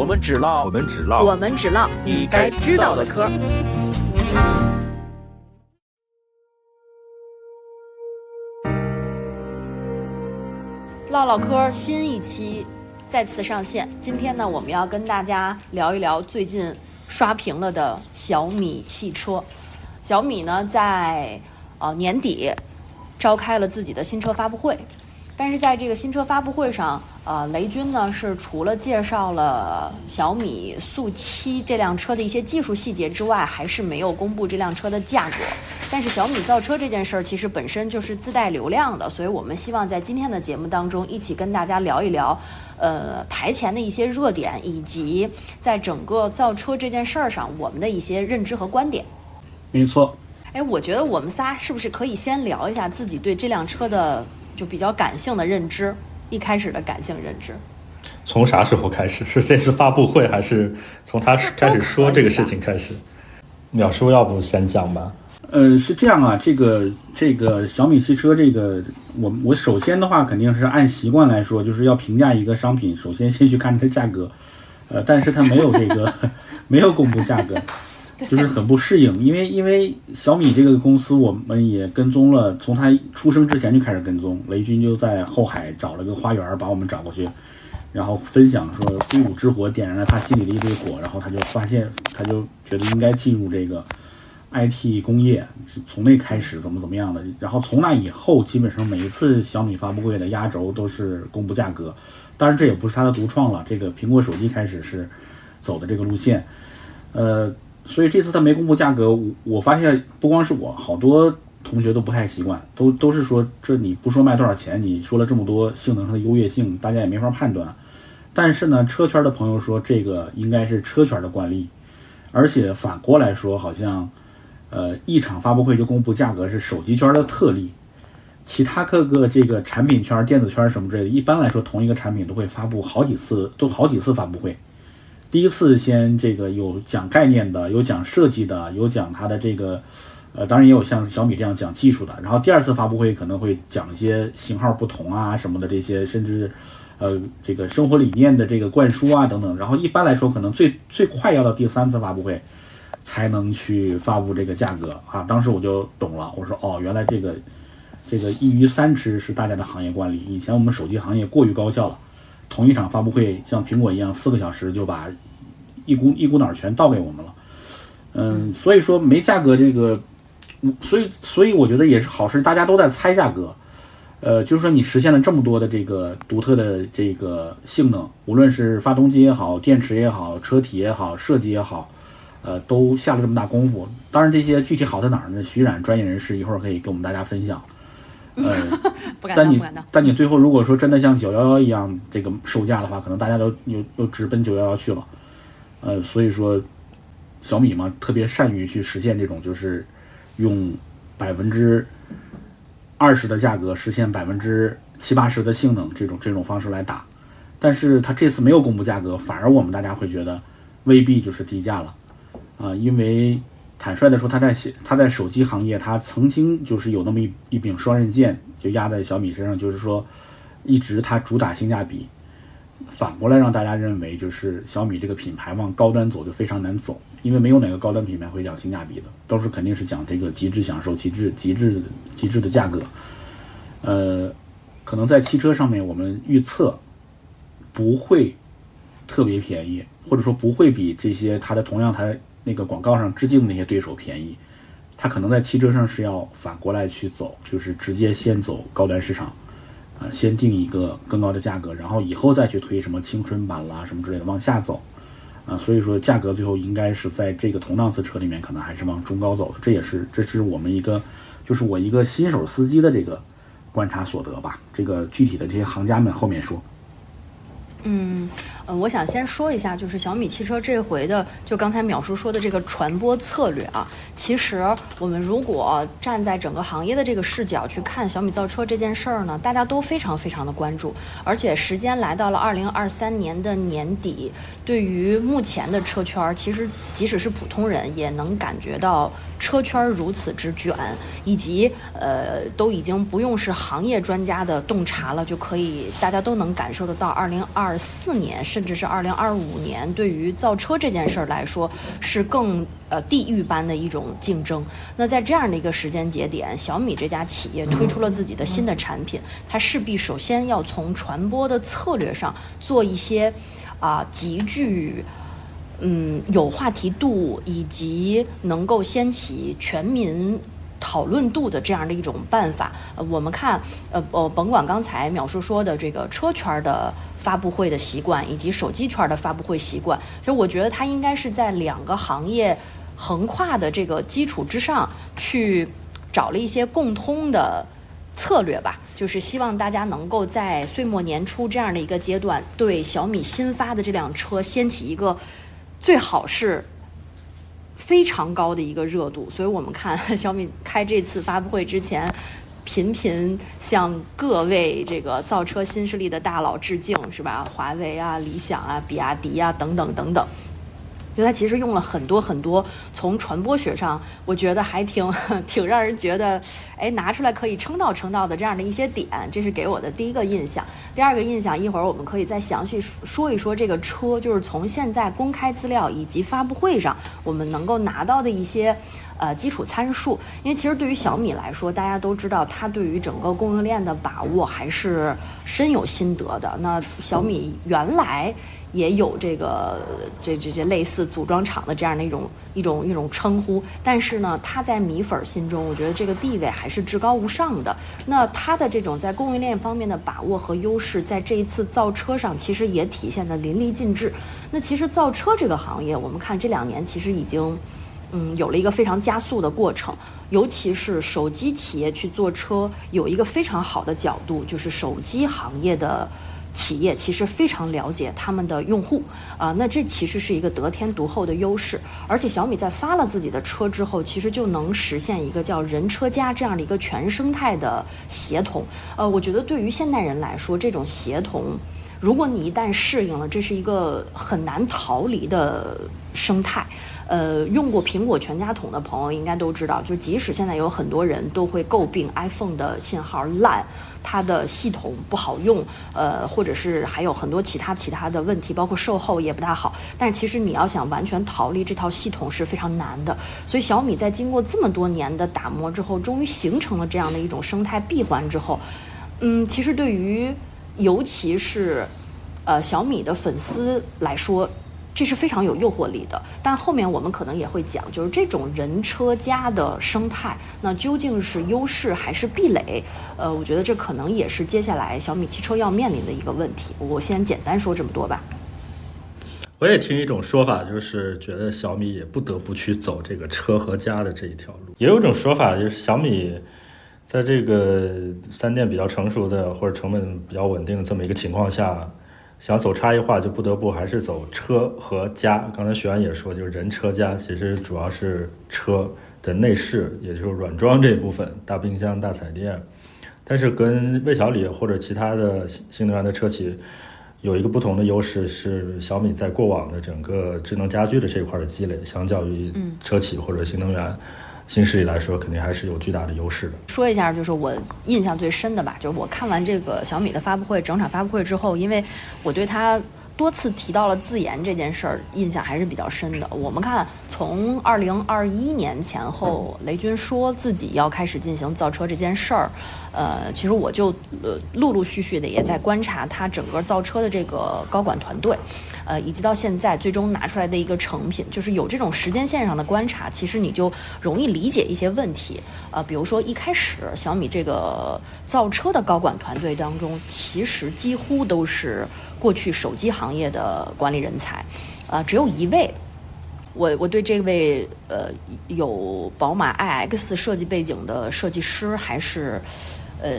我们只唠我们只唠我们只唠你该知道的嗑。唠唠嗑新一期再次上线。今天呢，我们要跟大家聊一聊最近刷屏了的小米汽车。小米呢，在呃年底召开了自己的新车发布会，但是在这个新车发布会上，呃，雷军呢是除了介绍了小米速七这辆车的一些技术细节之外，还是没有公布这辆车的价格。但是小米造车这件事儿其实本身就是自带流量的，所以我们希望在今天的节目当中一起跟大家聊一聊，呃，台前的一些热点，以及在整个造车这件事儿上我们的一些认知和观点。没错，哎，我觉得我们仨是不是可以先聊一下自己对这辆车的就比较感性的认知，一开始的感性认知？从啥时候开始？是这次发布会，还是从他开始说这个事情开始？淼叔，要不先讲吧？呃，是这样啊，这个这个小米汽车，这个我我首先的话肯定是按习惯来说，就是要评价一个商品，首先先去看它的价格，呃，但是它没有这个 没有公布价格，就是很不适应，因为因为小米这个公司我们也跟踪了，从它出生之前就开始跟踪，雷军就在后海找了个花园把我们找过去，然后分享说硅谷之火点燃了他心里的一堆火，然后他就发现他就觉得应该进入这个。IT 工业从那开始怎么怎么样的，然后从那以后，基本上每一次小米发布会的压轴都是公布价格。当然，这也不是他的独创了，这个苹果手机开始是走的这个路线。呃，所以这次它没公布价格，我我发现不光是我，好多同学都不太习惯，都都是说这你不说卖多少钱，你说了这么多性能上的优越性，大家也没法判断。但是呢，车圈的朋友说这个应该是车圈的惯例，而且反过来说，好像。呃，一场发布会就公布价格是手机圈的特例，其他各个这个产品圈、电子圈什么之类的，一般来说同一个产品都会发布好几次，都好几次发布会。第一次先这个有讲概念的，有讲设计的，有讲它的这个，呃，当然也有像小米这样讲技术的。然后第二次发布会可能会讲一些型号不同啊什么的这些，甚至呃这个生活理念的这个灌输啊等等。然后一般来说，可能最最快要到第三次发布会。才能去发布这个价格啊！当时我就懂了，我说哦，原来这个这个一鱼三吃是大家的行业惯例。以前我们手机行业过于高效了，同一场发布会像苹果一样，四个小时就把一股一股脑全倒给我们了。嗯，所以说没价格这个，所以所以我觉得也是好事，大家都在猜价格。呃，就是说你实现了这么多的这个独特的这个性能，无论是发动机也好，电池也好，车体也好，设计也好。呃，都下了这么大功夫，当然这些具体好在哪儿呢？徐冉专业人士一会儿可以跟我们大家分享。呃，但你但你最后如果说真的像九幺幺一样这个售价的话，可能大家都又又直奔九幺幺去了。呃，所以说小米嘛，特别善于去实现这种就是用百分之二十的价格实现百分之七八十的性能这种这种方式来打。但是它这次没有公布价格，反而我们大家会觉得未必就是低价了。啊，因为坦率的说，他在他在手机行业，他曾经就是有那么一一柄双刃剑，就压在小米身上，就是说，一直他主打性价比，反过来让大家认为，就是小米这个品牌往高端走就非常难走，因为没有哪个高端品牌会讲性价比的，都是肯定是讲这个极致享受、极致极致极致的价格。呃，可能在汽车上面，我们预测不会特别便宜，或者说不会比这些它的同样台。那个广告上致敬那些对手便宜，他可能在汽车上是要反过来去走，就是直接先走高端市场，啊，先定一个更高的价格，然后以后再去推什么青春版啦什么之类的往下走，啊，所以说价格最后应该是在这个同档次车里面可能还是往中高走的，这也是这是我们一个，就是我一个新手司机的这个观察所得吧，这个具体的这些行家们后面说。嗯，呃，我想先说一下，就是小米汽车这回的，就刚才淼叔说的这个传播策略啊。其实我们如果站在整个行业的这个视角去看小米造车这件事儿呢，大家都非常非常的关注，而且时间来到了二零二三年的年底，对于目前的车圈，其实即使是普通人也能感觉到车圈如此之卷，以及呃，都已经不用是行业专家的洞察了，就可以大家都能感受得到二零二。二四年，甚甚至是二零二五年，对于造车这件事儿来说，是更呃地狱般的一种竞争。那在这样的一个时间节点，小米这家企业推出了自己的新的产品，它势必首先要从传播的策略上做一些啊极具。嗯，有话题度以及能够掀起全民讨论度的这样的一种办法，呃，我们看，呃，呃，甭管刚才淼叔说的这个车圈的发布会的习惯，以及手机圈的发布会习惯，所以我觉得它应该是在两个行业横跨的这个基础之上去找了一些共通的策略吧，就是希望大家能够在岁末年初这样的一个阶段，对小米新发的这辆车掀起一个。最好是非常高的一个热度，所以我们看小米开这次发布会之前，频频向各位这个造车新势力的大佬致敬，是吧？华为啊、理想啊、比亚迪啊等等等等。因为它其实用了很多很多从传播学上，我觉得还挺 挺让人觉得，哎，拿出来可以称道称道的这样的一些点，这是给我的第一个印象。第二个印象，一会儿我们可以再详细说一说这个车，就是从现在公开资料以及发布会上我们能够拿到的一些呃基础参数。因为其实对于小米来说，大家都知道它对于整个供应链的把握还是深有心得的。那小米原来。也有这个这这些类似组装厂的这样的一种一种一种称呼，但是呢，它在米粉心中，我觉得这个地位还是至高无上的。那它的这种在供应链方面的把握和优势，在这一次造车上其实也体现的淋漓尽致。那其实造车这个行业，我们看这两年其实已经，嗯，有了一个非常加速的过程。尤其是手机企业去做车，有一个非常好的角度，就是手机行业的。企业其实非常了解他们的用户啊，那这其实是一个得天独厚的优势。而且小米在发了自己的车之后，其实就能实现一个叫“人车家”这样的一个全生态的协同。呃，我觉得对于现代人来说，这种协同，如果你一旦适应了，这是一个很难逃离的生态。呃，用过苹果全家桶的朋友应该都知道，就即使现在有很多人都会诟病 iPhone 的信号烂，它的系统不好用，呃，或者是还有很多其他其他的问题，包括售后也不大好。但是其实你要想完全逃离这套系统是非常难的。所以小米在经过这么多年的打磨之后，终于形成了这样的一种生态闭环之后，嗯，其实对于尤其是呃小米的粉丝来说。这是非常有诱惑力的，但后面我们可能也会讲，就是这种人车家的生态，那究竟是优势还是壁垒？呃，我觉得这可能也是接下来小米汽车要面临的一个问题。我先简单说这么多吧。我也听一种说法，就是觉得小米也不得不去走这个车和家的这一条路。也有一种说法，就是小米在这个三电比较成熟的或者成本比较稳定的这么一个情况下。想走差异化，就不得不还是走车和家。刚才徐安也说，就是人车家，其实主要是车的内饰，也就是软装这一部分，大冰箱、大彩电。但是跟魏小李或者其他的新能源的车企有一个不同的优势，是小米在过往的整个智能家居的这块的积累，相较于车企或者新能源。新势力来说，肯定还是有巨大的优势的。说一下，就是我印象最深的吧，就是我看完这个小米的发布会，整场发布会之后，因为我对它。多次提到了自研这件事儿，印象还是比较深的。我们看，从二零二一年前后，雷军说自己要开始进行造车这件事儿，呃，其实我就呃陆陆续续的也在观察他整个造车的这个高管团队，呃，以及到现在最终拿出来的一个成品，就是有这种时间线上的观察，其实你就容易理解一些问题。呃，比如说一开始小米这个造车的高管团队当中，其实几乎都是。过去手机行业的管理人才，呃，只有一位，我我对这位呃有宝马 iX 设计背景的设计师还是呃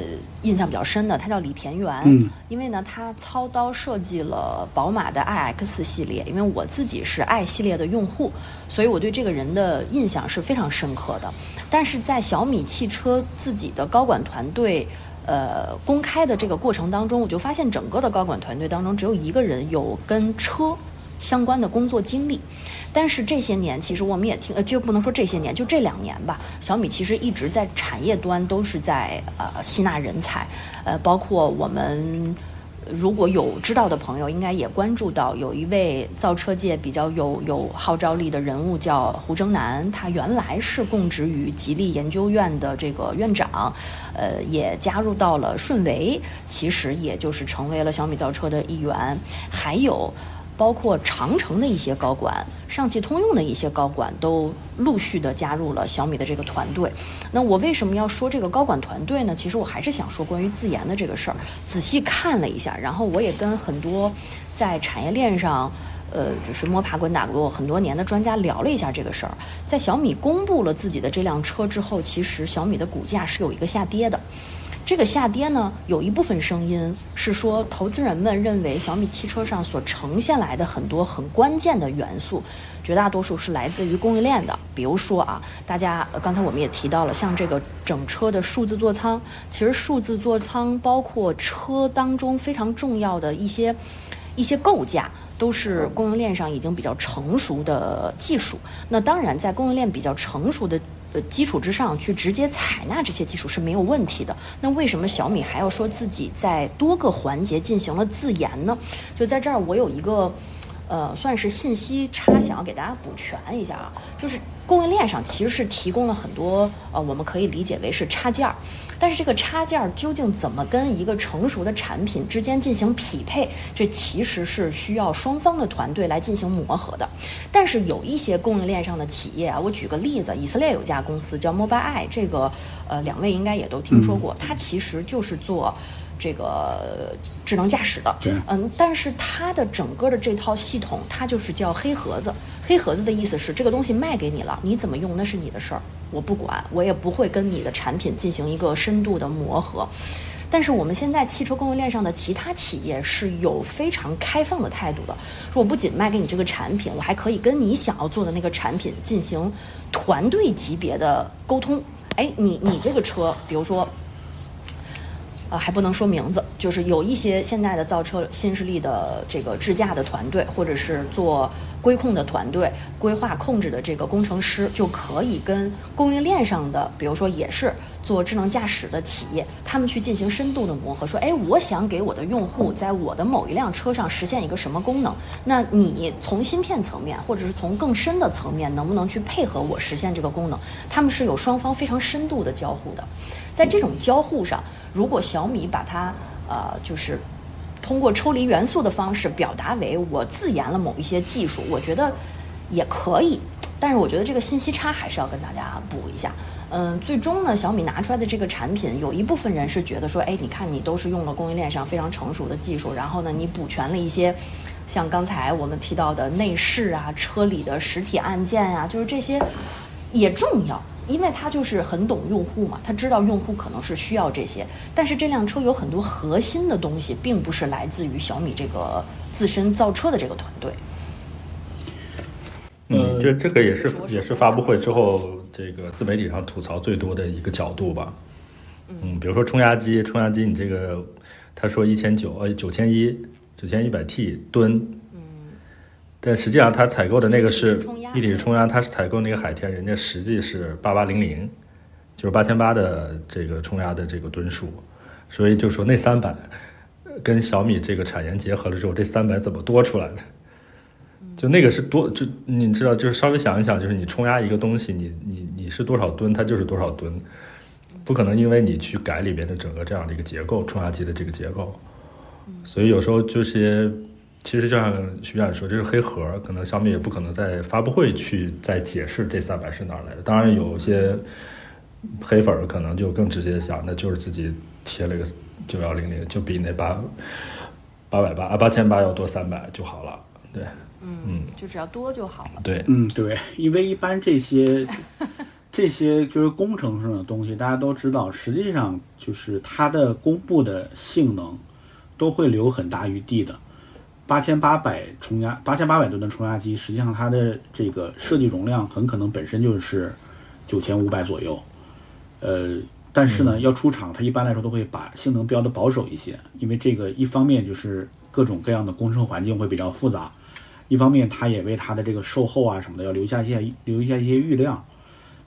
印象比较深的，他叫李田园。嗯，因为呢，他操刀设计了宝马的 iX 系列，因为我自己是 i 系列的用户，所以我对这个人的印象是非常深刻的。但是在小米汽车自己的高管团队。呃，公开的这个过程当中，我就发现整个的高管团队当中，只有一个人有跟车相关的工作经历。但是这些年，其实我们也听，呃，就不能说这些年，就这两年吧，小米其实一直在产业端都是在呃吸纳人才，呃，包括我们如果有知道的朋友，应该也关注到有一位造车界比较有有号召力的人物叫胡征南，他原来是供职于吉利研究院的这个院长，呃，也加入到了顺为，其实也就是成为了小米造车的一员，还有。包括长城的一些高管、上汽通用的一些高管都陆续的加入了小米的这个团队。那我为什么要说这个高管团队呢？其实我还是想说关于自研的这个事儿。仔细看了一下，然后我也跟很多在产业链上，呃，就是摸爬滚打过很多年的专家聊了一下这个事儿。在小米公布了自己的这辆车之后，其实小米的股价是有一个下跌的。这个下跌呢，有一部分声音是说，投资人们认为小米汽车上所呈现来的很多很关键的元素，绝大多数是来自于供应链的。比如说啊，大家刚才我们也提到了，像这个整车的数字座舱，其实数字座舱包括车当中非常重要的一些一些构架，都是供应链上已经比较成熟的技术。那当然，在供应链比较成熟的。的基础之上去直接采纳这些技术是没有问题的。那为什么小米还要说自己在多个环节进行了自研呢？就在这儿，我有一个。呃，算是信息差，想要给大家补全一下啊，就是供应链上其实是提供了很多呃，我们可以理解为是插件儿，但是这个插件儿究竟怎么跟一个成熟的产品之间进行匹配，这其实是需要双方的团队来进行磨合的。但是有一些供应链上的企业啊，我举个例子，以色列有家公司叫 Mobileye，这个呃，两位应该也都听说过，它其实就是做。这个智能驾驶的，嗯，但是它的整个的这套系统，它就是叫黑盒子。黑盒子的意思是，这个东西卖给你了，你怎么用那是你的事儿，我不管，我也不会跟你的产品进行一个深度的磨合。但是我们现在汽车供应链上的其他企业是有非常开放的态度的，说我不仅卖给你这个产品，我还可以跟你想要做的那个产品进行团队级别的沟通。哎，你你这个车，比如说。呃，还不能说名字，就是有一些现在的造车新势力的这个智驾的团队，或者是做规控的团队、规划控制的这个工程师，就可以跟供应链上的，比如说也是做智能驾驶的企业，他们去进行深度的磨合，说，哎，我想给我的用户在我的某一辆车上实现一个什么功能，那你从芯片层面，或者是从更深的层面，能不能去配合我实现这个功能？他们是有双方非常深度的交互的，在这种交互上。如果小米把它，呃，就是通过抽离元素的方式表达为我自研了某一些技术，我觉得也可以。但是我觉得这个信息差还是要跟大家补一下。嗯，最终呢，小米拿出来的这个产品，有一部分人是觉得说，哎，你看你都是用了供应链上非常成熟的技术，然后呢，你补全了一些，像刚才我们提到的内饰啊、车里的实体按键呀，就是这些也重要。因为他就是很懂用户嘛，他知道用户可能是需要这些，但是这辆车有很多核心的东西，并不是来自于小米这个自身造车的这个团队。嗯，这这个也是也是发布会之后这个自媒体上吐槽最多的一个角度吧。嗯，比如说冲压机，冲压机你这个他说一千九呃九千一九千一百 T 吨。但实际上，他采购的那个是一体式冲压，他是采购那个海天，人家实际是八八零零，就是八千八的这个冲压的这个吨数，所以就说那三百跟小米这个产研结合了之后，这三百怎么多出来的？就那个是多，就你知道，就是稍微想一想，就是你冲压一个东西，你你你是多少吨，它就是多少吨，不可能因为你去改里边的整个这样的一个结构，冲压机的这个结构，所以有时候这些。其实就像徐院说，这是黑盒，可能小米也不可能在发布会去再解释这三百是哪来的。当然，有些黑粉可能就更直接想，那就是自己贴了个九幺零零，就比那八八百八啊八千八要多三百就好了。对，嗯，就只要多就好了。对，嗯，对，因为一般这些 这些就是工程上的东西，大家都知道，实际上就是它的公布的性能都会留很大余地的。八千八百冲压，八千八百吨的冲压机，实际上它的这个设计容量很可能本身就是九千五百左右。呃，但是呢，要出厂，它一般来说都会把性能标的保守一些，因为这个一方面就是各种各样的工程环境会比较复杂，一方面他也为他的这个售后啊什么的要留下一些留下一些余量。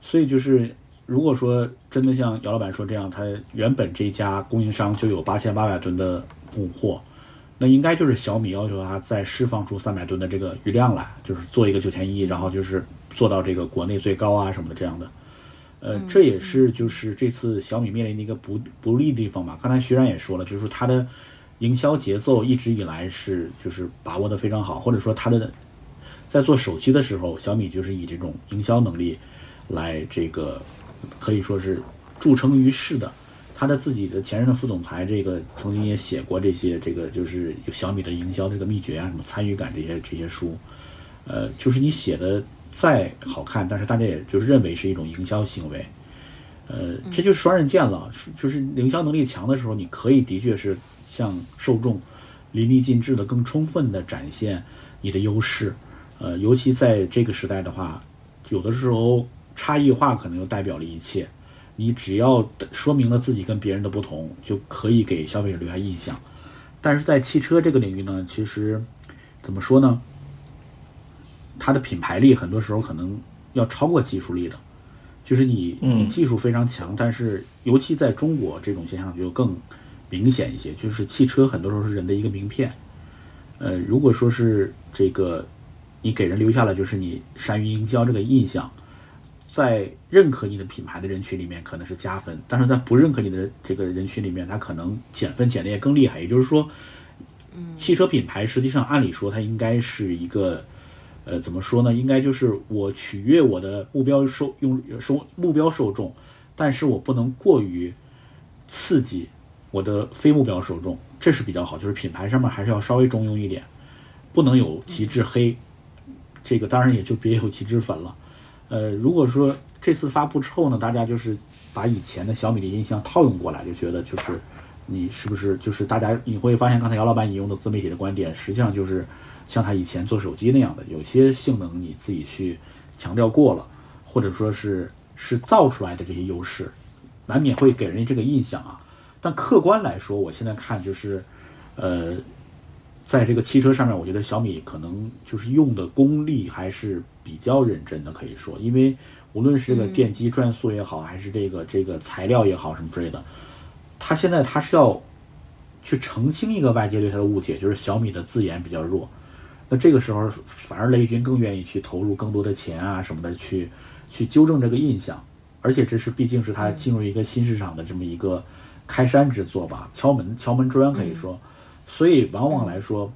所以就是如果说真的像姚老板说这样，他原本这家供应商就有八千八百吨的供货。那应该就是小米要求他再释放出三百吨的这个余量来，就是做一个九千一，然后就是做到这个国内最高啊什么的这样的。呃，这也是就是这次小米面临的一个不不利的地方吧。刚才徐然也说了，就是它的营销节奏一直以来是就是把握的非常好，或者说它的在做手机的时候，小米就是以这种营销能力来这个可以说是著称于世的。他的自己的前任的副总裁，这个曾经也写过这些，这个就是小米的营销这个秘诀啊，什么参与感这些这些书，呃，就是你写的再好看，但是大家也就是认为是一种营销行为，呃，这就是双刃剑了。就是营销能力强的时候，你可以的确是向受众淋漓尽致的、更充分的展现你的优势，呃，尤其在这个时代的话，有的时候差异化可能就代表了一切。你只要说明了自己跟别人的不同，就可以给消费者留下印象。但是在汽车这个领域呢，其实怎么说呢？它的品牌力很多时候可能要超过技术力的。就是你你技术非常强，但是尤其在中国这种现象就更明显一些。就是汽车很多时候是人的一个名片。呃，如果说是这个你给人留下了就是你善于营销这个印象。在认可你的品牌的人群里面可能是加分，但是在不认可你的这个人群里面，他可能减分减的也更厉害。也就是说，汽车品牌实际上按理说它应该是一个，呃，怎么说呢？应该就是我取悦我的目标受用受目标受众，但是我不能过于刺激我的非目标受众，这是比较好。就是品牌上面还是要稍微中庸一点，不能有极致黑，这个当然也就别有极致粉了。呃，如果说这次发布之后呢，大家就是把以前的小米的印象套用过来，就觉得就是你是不是就是大家你会发现，刚才姚老板引用的自媒体的观点，实际上就是像他以前做手机那样的，有些性能你自己去强调过了，或者说是是造出来的这些优势，难免会给人这个印象啊。但客观来说，我现在看就是，呃。在这个汽车上面，我觉得小米可能就是用的功力还是比较认真的，可以说，因为无论是这个电机转速也好，还是这个这个材料也好，什么之类的，它现在它是要去澄清一个外界对它的误解，就是小米的自研比较弱。那这个时候，反而雷军更愿意去投入更多的钱啊什么的，去去纠正这个印象。而且这是毕竟是他进入一个新市场的这么一个开山之作吧，敲门敲门砖可以说。所以，往往来说，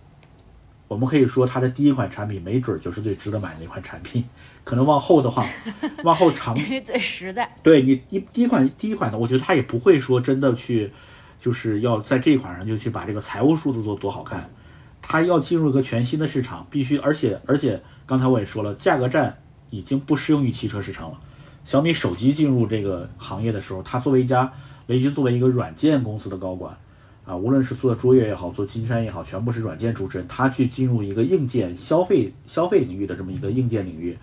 我们可以说它的第一款产品没准就是最值得买的一款产品。可能往后的话，往后长最实在。对你一第一款第一款的，我觉得它也不会说真的去，就是要在这一款上就去把这个财务数字做多好看。它要进入一个全新的市场，必须而且而且刚才我也说了，价格战已经不适用于汽车市场了。小米手机进入这个行业的时候，它作为一家雷军作为一个软件公司的高管。啊，无论是做卓越也好，做金山也好，全部是软件出身。他去进入一个硬件消费消费领域的这么一个硬件领域，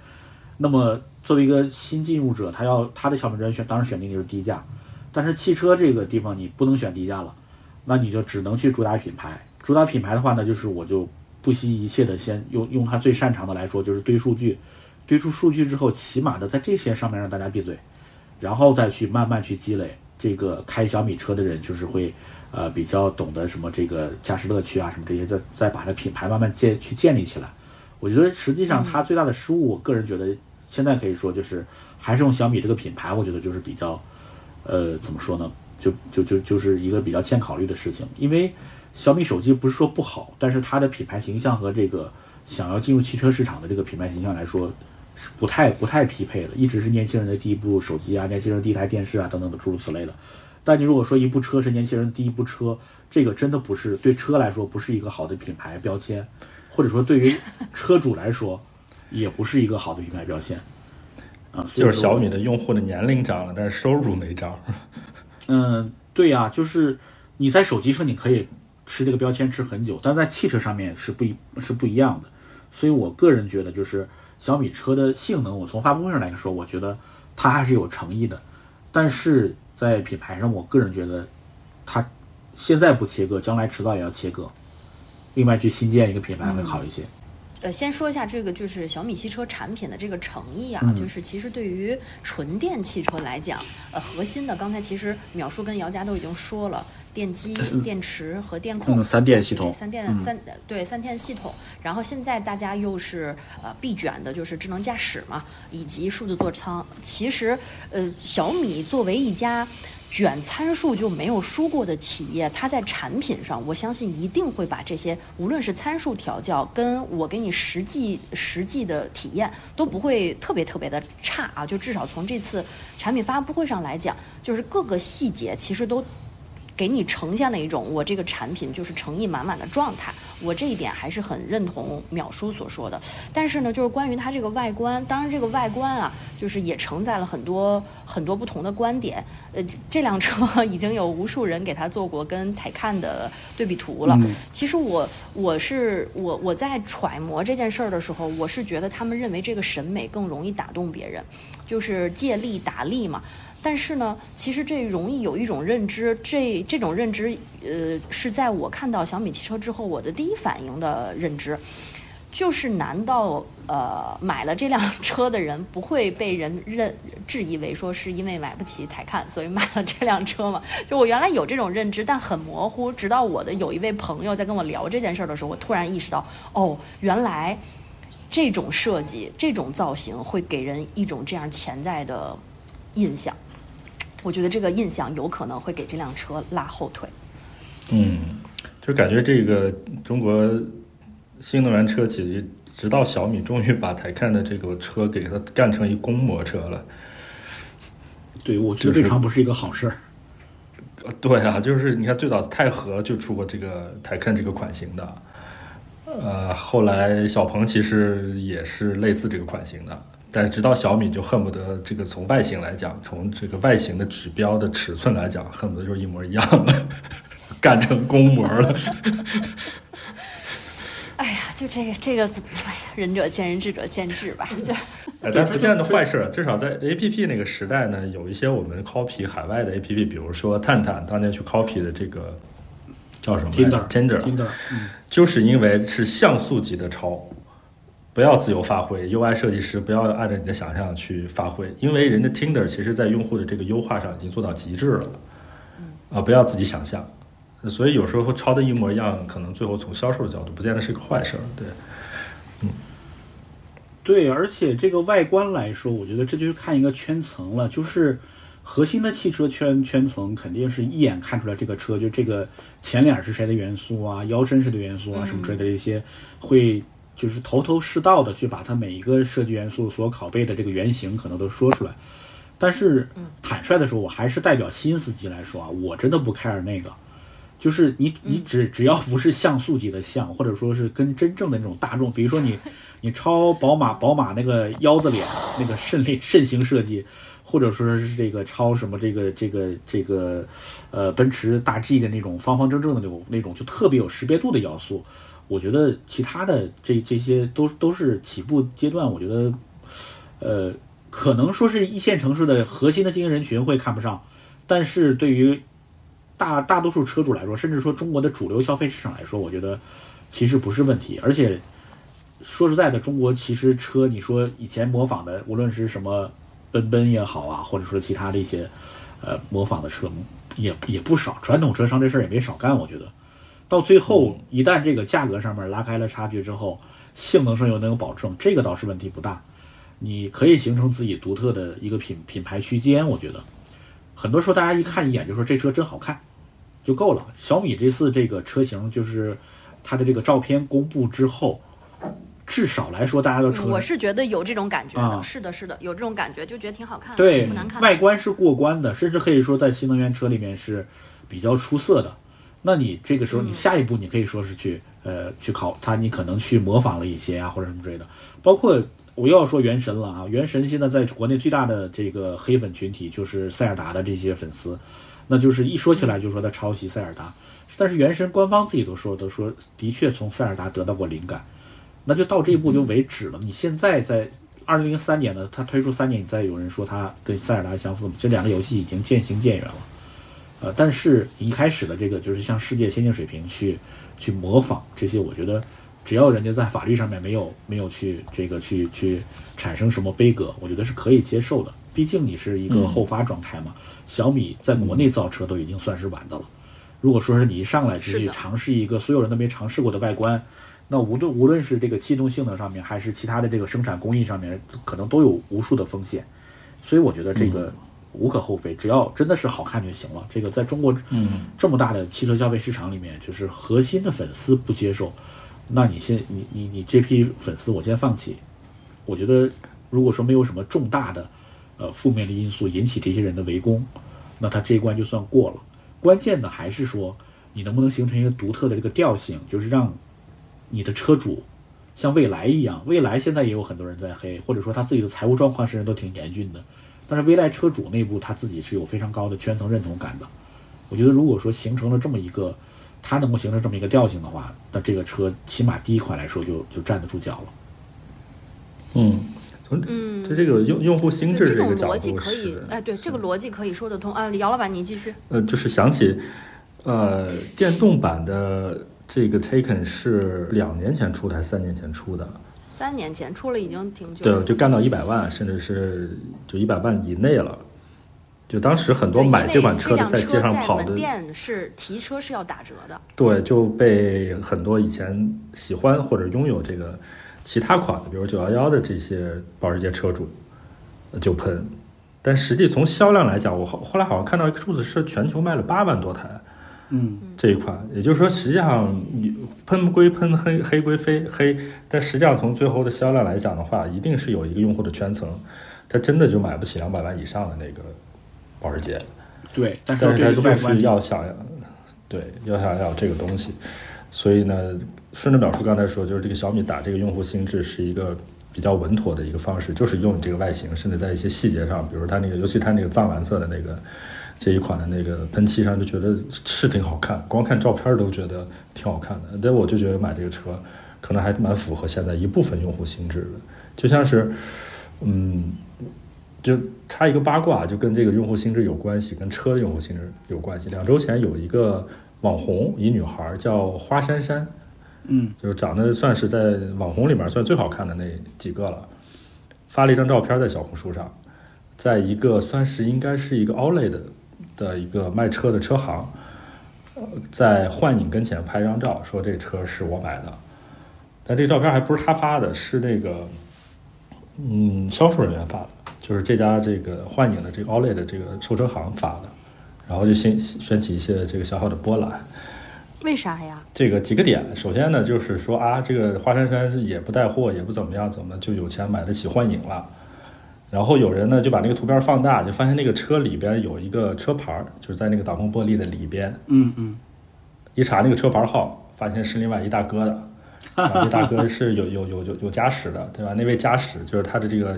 那么作为一个新进入者，他要他的小门砖选当然选定就是低价，但是汽车这个地方你不能选低价了，那你就只能去主打品牌。主打品牌的话呢，就是我就不惜一切的先用用他最擅长的来说，就是堆数据，堆出数据之后，起码的在这些上面让大家闭嘴，然后再去慢慢去积累。这个开小米车的人就是会。呃，比较懂得什么这个驾驶乐趣啊，什么这些，再再把它品牌慢慢建去建立起来。我觉得实际上它最大的失误，我个人觉得现在可以说就是还是用小米这个品牌，我觉得就是比较，呃，怎么说呢？就就就就是一个比较欠考虑的事情。因为小米手机不是说不好，但是它的品牌形象和这个想要进入汽车市场的这个品牌形象来说，是不太不太匹配的。一直是年轻人的第一部手机啊，年轻人第一台电视啊，等等的诸如此类的。但你如果说一部车是年轻人第一部车，这个真的不是对车来说不是一个好的品牌标签，或者说对于车主来说，也不是一个好的品牌标签。啊，就是小米的用户的年龄涨了，但是收入没涨。嗯，对呀，就是你在手机上你可以吃这个标签吃很久，但是在汽车上面是不一是不一样的。所以我个人觉得，就是小米车的性能，我从发布会上来说，我觉得它还是有诚意的，但是。在品牌上，我个人觉得，它现在不切割，将来迟早也要切割。另外，去新建一个品牌会好一些。呃，先说一下这个，就是小米汽车产品的这个诚意啊，就是其实对于纯电汽车来讲，呃，核心的刚才其实淼叔跟姚佳都已经说了，电机、电池和电控嗯三电系统这三电三对三电系统。然后现在大家又是呃必卷的，就是智能驾驶嘛，以及数字座舱。其实呃，小米作为一家卷参数就没有输过的企业，它在产品上，我相信一定会把这些，无论是参数调教，跟我给你实际实际的体验，都不会特别特别的差啊。就至少从这次产品发布会上来讲，就是各个细节其实都。给你呈现了一种我这个产品就是诚意满满的状态，我这一点还是很认同淼叔所说的。但是呢，就是关于它这个外观，当然这个外观啊，就是也承载了很多很多不同的观点。呃，这辆车 已经有无数人给它做过跟泰看的对比图了。其实我我是我我在揣摩这件事儿的时候，我是觉得他们认为这个审美更容易打动别人，就是借力打力嘛。但是呢，其实这容易有一种认知，这这种认知，呃，是在我看到小米汽车之后，我的第一反应的认知，就是难道呃买了这辆 车的人不会被人认质疑为说是因为买不起台看，所以买了这辆车吗？就我原来有这种认知，但很模糊。直到我的有一位朋友在跟我聊这件事儿的时候，我突然意识到，哦，原来这种设计、这种造型会给人一种这样潜在的印象。我觉得这个印象有可能会给这辆车拉后腿。嗯，就感觉这个中国新能源车企，直到小米终于把台看的这个车给它干成一公模车了。对，我觉得这常不是一个好事儿。对啊，就是你看，最早泰和就出过这个台看这个款型的，呃，后来小鹏其实也是类似这个款型的。但直到小米就恨不得这个从外形来讲，从这个外形的指标的尺寸来讲，恨不得就是一模一样的，干成公模了。哎呀，就这个这个，哎呀，仁者见仁，智者见智吧。就，哎，但不见得坏事。至少在 A P P 那个时代呢，有一些我们 copy 海外的 A P P，比如说探探当年去 copy 的这个叫什么？Tinder，Tinder，就是因为是像素级的抄。不要自由发挥，UI 设计师不要按照你的想象去发挥，因为人家 Tinder 其实在用户的这个优化上已经做到极致了，啊，不要自己想象，所以有时候抄的一模一样，可能最后从销售的角度不见得是个坏事儿，对，嗯，对，而且这个外观来说，我觉得这就是看一个圈层了，就是核心的汽车圈圈层肯定是一眼看出来这个车就这个前脸是谁的元素啊，腰身是的元素啊，什么之类的这些会。就是头头是道的去把它每一个设计元素所拷贝的这个原型可能都说出来，但是坦率的说，我还是代表新司机来说啊，我真的不 care 那个，就是你你只只要不是像素级的像，或者说是跟真正的那种大众，比如说你 你超宝马宝马那个腰子脸那个肾类肾型设计，或者说是这个超什么这个这个这个呃奔驰大 G 的那种方方正正的那种那种就特别有识别度的要素。我觉得其他的这这些都都是起步阶段，我觉得，呃，可能说是一线城市的核心的经营人群会看不上，但是对于大大多数车主来说，甚至说中国的主流消费市场来说，我觉得其实不是问题。而且说实在的，中国其实车，你说以前模仿的，无论是什么奔奔也好啊，或者说其他的一些呃模仿的车，也也不少，传统车商这事儿也没少干，我觉得。到最后，一旦这个价格上面拉开了差距之后，性能上又能有保证，这个倒是问题不大。你可以形成自己独特的一个品品牌区间，我觉得很多时候大家一看一眼就说这车真好看，就够了。小米这次这个车型就是它的这个照片公布之后，至少来说大家都承认，我是觉得有这种感觉的，是的，是的，有这种感觉，就觉得挺好看，对，不难看。外观是过关的，甚至可以说在新能源车里面是比较出色的。那你这个时候，你下一步你可以说是去呃去考它，你可能去模仿了一些啊或者什么之类的。包括我又要说原神了啊，原神现在在国内最大的这个黑粉群体就是塞尔达的这些粉丝，那就是一说起来就说他抄袭塞尔达，但是原神官方自己都说都说的确从塞尔达得到过灵感，那就到这一步就为止了。你现在在二零零三年呢，它推出三年，你再有人说它跟塞尔达相似，这两个游戏已经渐行渐远了。呃，但是一开始的这个就是向世界先进水平去去模仿这些，我觉得只要人家在法律上面没有没有去这个去去产生什么悲歌，我觉得是可以接受的。毕竟你是一个后发状态嘛，小米在国内造车都已经算是晚的了，如果说是你一上来就去尝试一个所有人都没尝试过的外观，那无论无论是这个气动性能上面，还是其他的这个生产工艺上面，可能都有无数的风险。所以我觉得这个无可厚非，只要真的是好看就行了。这个在中国嗯这么大的汽车消费市场里面，就是核心的粉丝不接受，那你先你你你这批粉丝我先放弃。我觉得如果说没有什么重大的呃负面的因素引起这些人的围攻，那他这一关就算过了。关键的还是说你能不能形成一个独特的这个调性，就是让你的车主像蔚来一样，蔚来现在也有很多人在黑，或者说他自己的财务状况甚至都挺严峻的，但是蔚来车主内部他自己是有非常高的圈层认同感的。我觉得如果说形成了这么一个，它能够形成这么一个调性的话，那这个车起码第一款来说就就站得住脚了。嗯，从嗯就这个用用户心智这个角逻辑可以哎，对，这个逻辑可以说得通啊。姚老板，你继续。呃，就是想起，呃，电动版的这个 Taken 是两年前出的还是三年前出的？三年前出了，已经挺久对，就干到一百万，甚至是就一百万以内了。就当时很多买这款车的在街上跑的，店是提车是要打折的。对，就被很多以前喜欢或者拥有这个其他款的，比如九幺幺的这些保时捷车主呃就喷。但实际从销量来讲，我后后来好像看到一个数字是全球卖了八万多台嗯，这一款，也就是说，实际上你喷归喷，黑黑归非黑，但实际上从最后的销量来讲的话，一定是有一个用户的圈层，他真的就买不起两百万以上的那个保时捷。对，但是他就是要想要，对，要想要这个东西，所以呢，顺着淼叔刚才说，就是这个小米打这个用户心智是一个比较稳妥的一个方式，就是用你这个外形，甚至在一些细节上，比如它那个，尤其它那个藏蓝色的那个这一款的那个喷漆上，就觉得是挺好看，光看照片都觉得挺好看的。但我就觉得买这个车可能还蛮符合现在一部分用户心智的，就像是，嗯。就插一个八卦，就跟这个用户心智有关系，跟车的用户心智有关系。两周前有一个网红，一女孩叫花珊珊，嗯，就是长得算是在网红里面算最好看的那几个了，发了一张照片在小红书上，在一个算是应该是一个 Outlet 的的一个卖车的车行，呃，在幻影跟前拍张照，说这车是我买的，但这照片还不是他发的，是那个嗯销售人员发的，就是这家这个幻影的这个 Outlet 的这个售车行发的，然后就掀掀起一些这个小小的波澜。为啥呀？这个几个点，首先呢，就是说啊，这个花珊珊也不带货，也不怎么样，怎么就有钱买得起幻影了？然后有人呢就把那个图片放大，就发现那个车里边有一个车牌，就是在那个挡风玻璃的里边，嗯嗯，一查那个车牌号，发现是另外一大哥的，啊，这大哥是有有有有有家室的，对吧？那位家室就是他的这个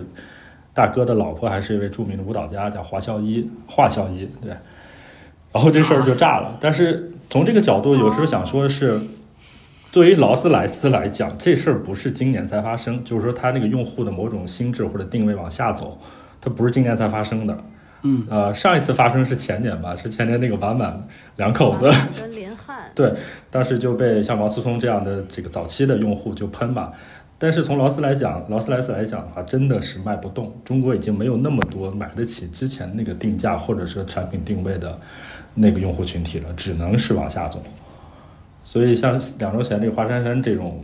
大哥的老婆，还是一位著名的舞蹈家，叫华孝一，华孝一，对。然后这事儿就炸了。但是从这个角度，有时候想说的是，对于劳斯莱斯来讲，这事儿不是今年才发生，就是说它那个用户的某种心智或者定位往下走，它不是今年才发生的。嗯，呃，上一次发生是前年吧，是前年那个完满两口子。跟林汉，对，当时就被像王思聪这样的这个早期的用户就喷吧。但是从劳斯来讲，劳斯莱斯来讲的话，真的是卖不动。中国已经没有那么多买得起之前那个定价或者是产品定位的那个用户群体了，只能是往下走。所以像两周前这个华珊珊这种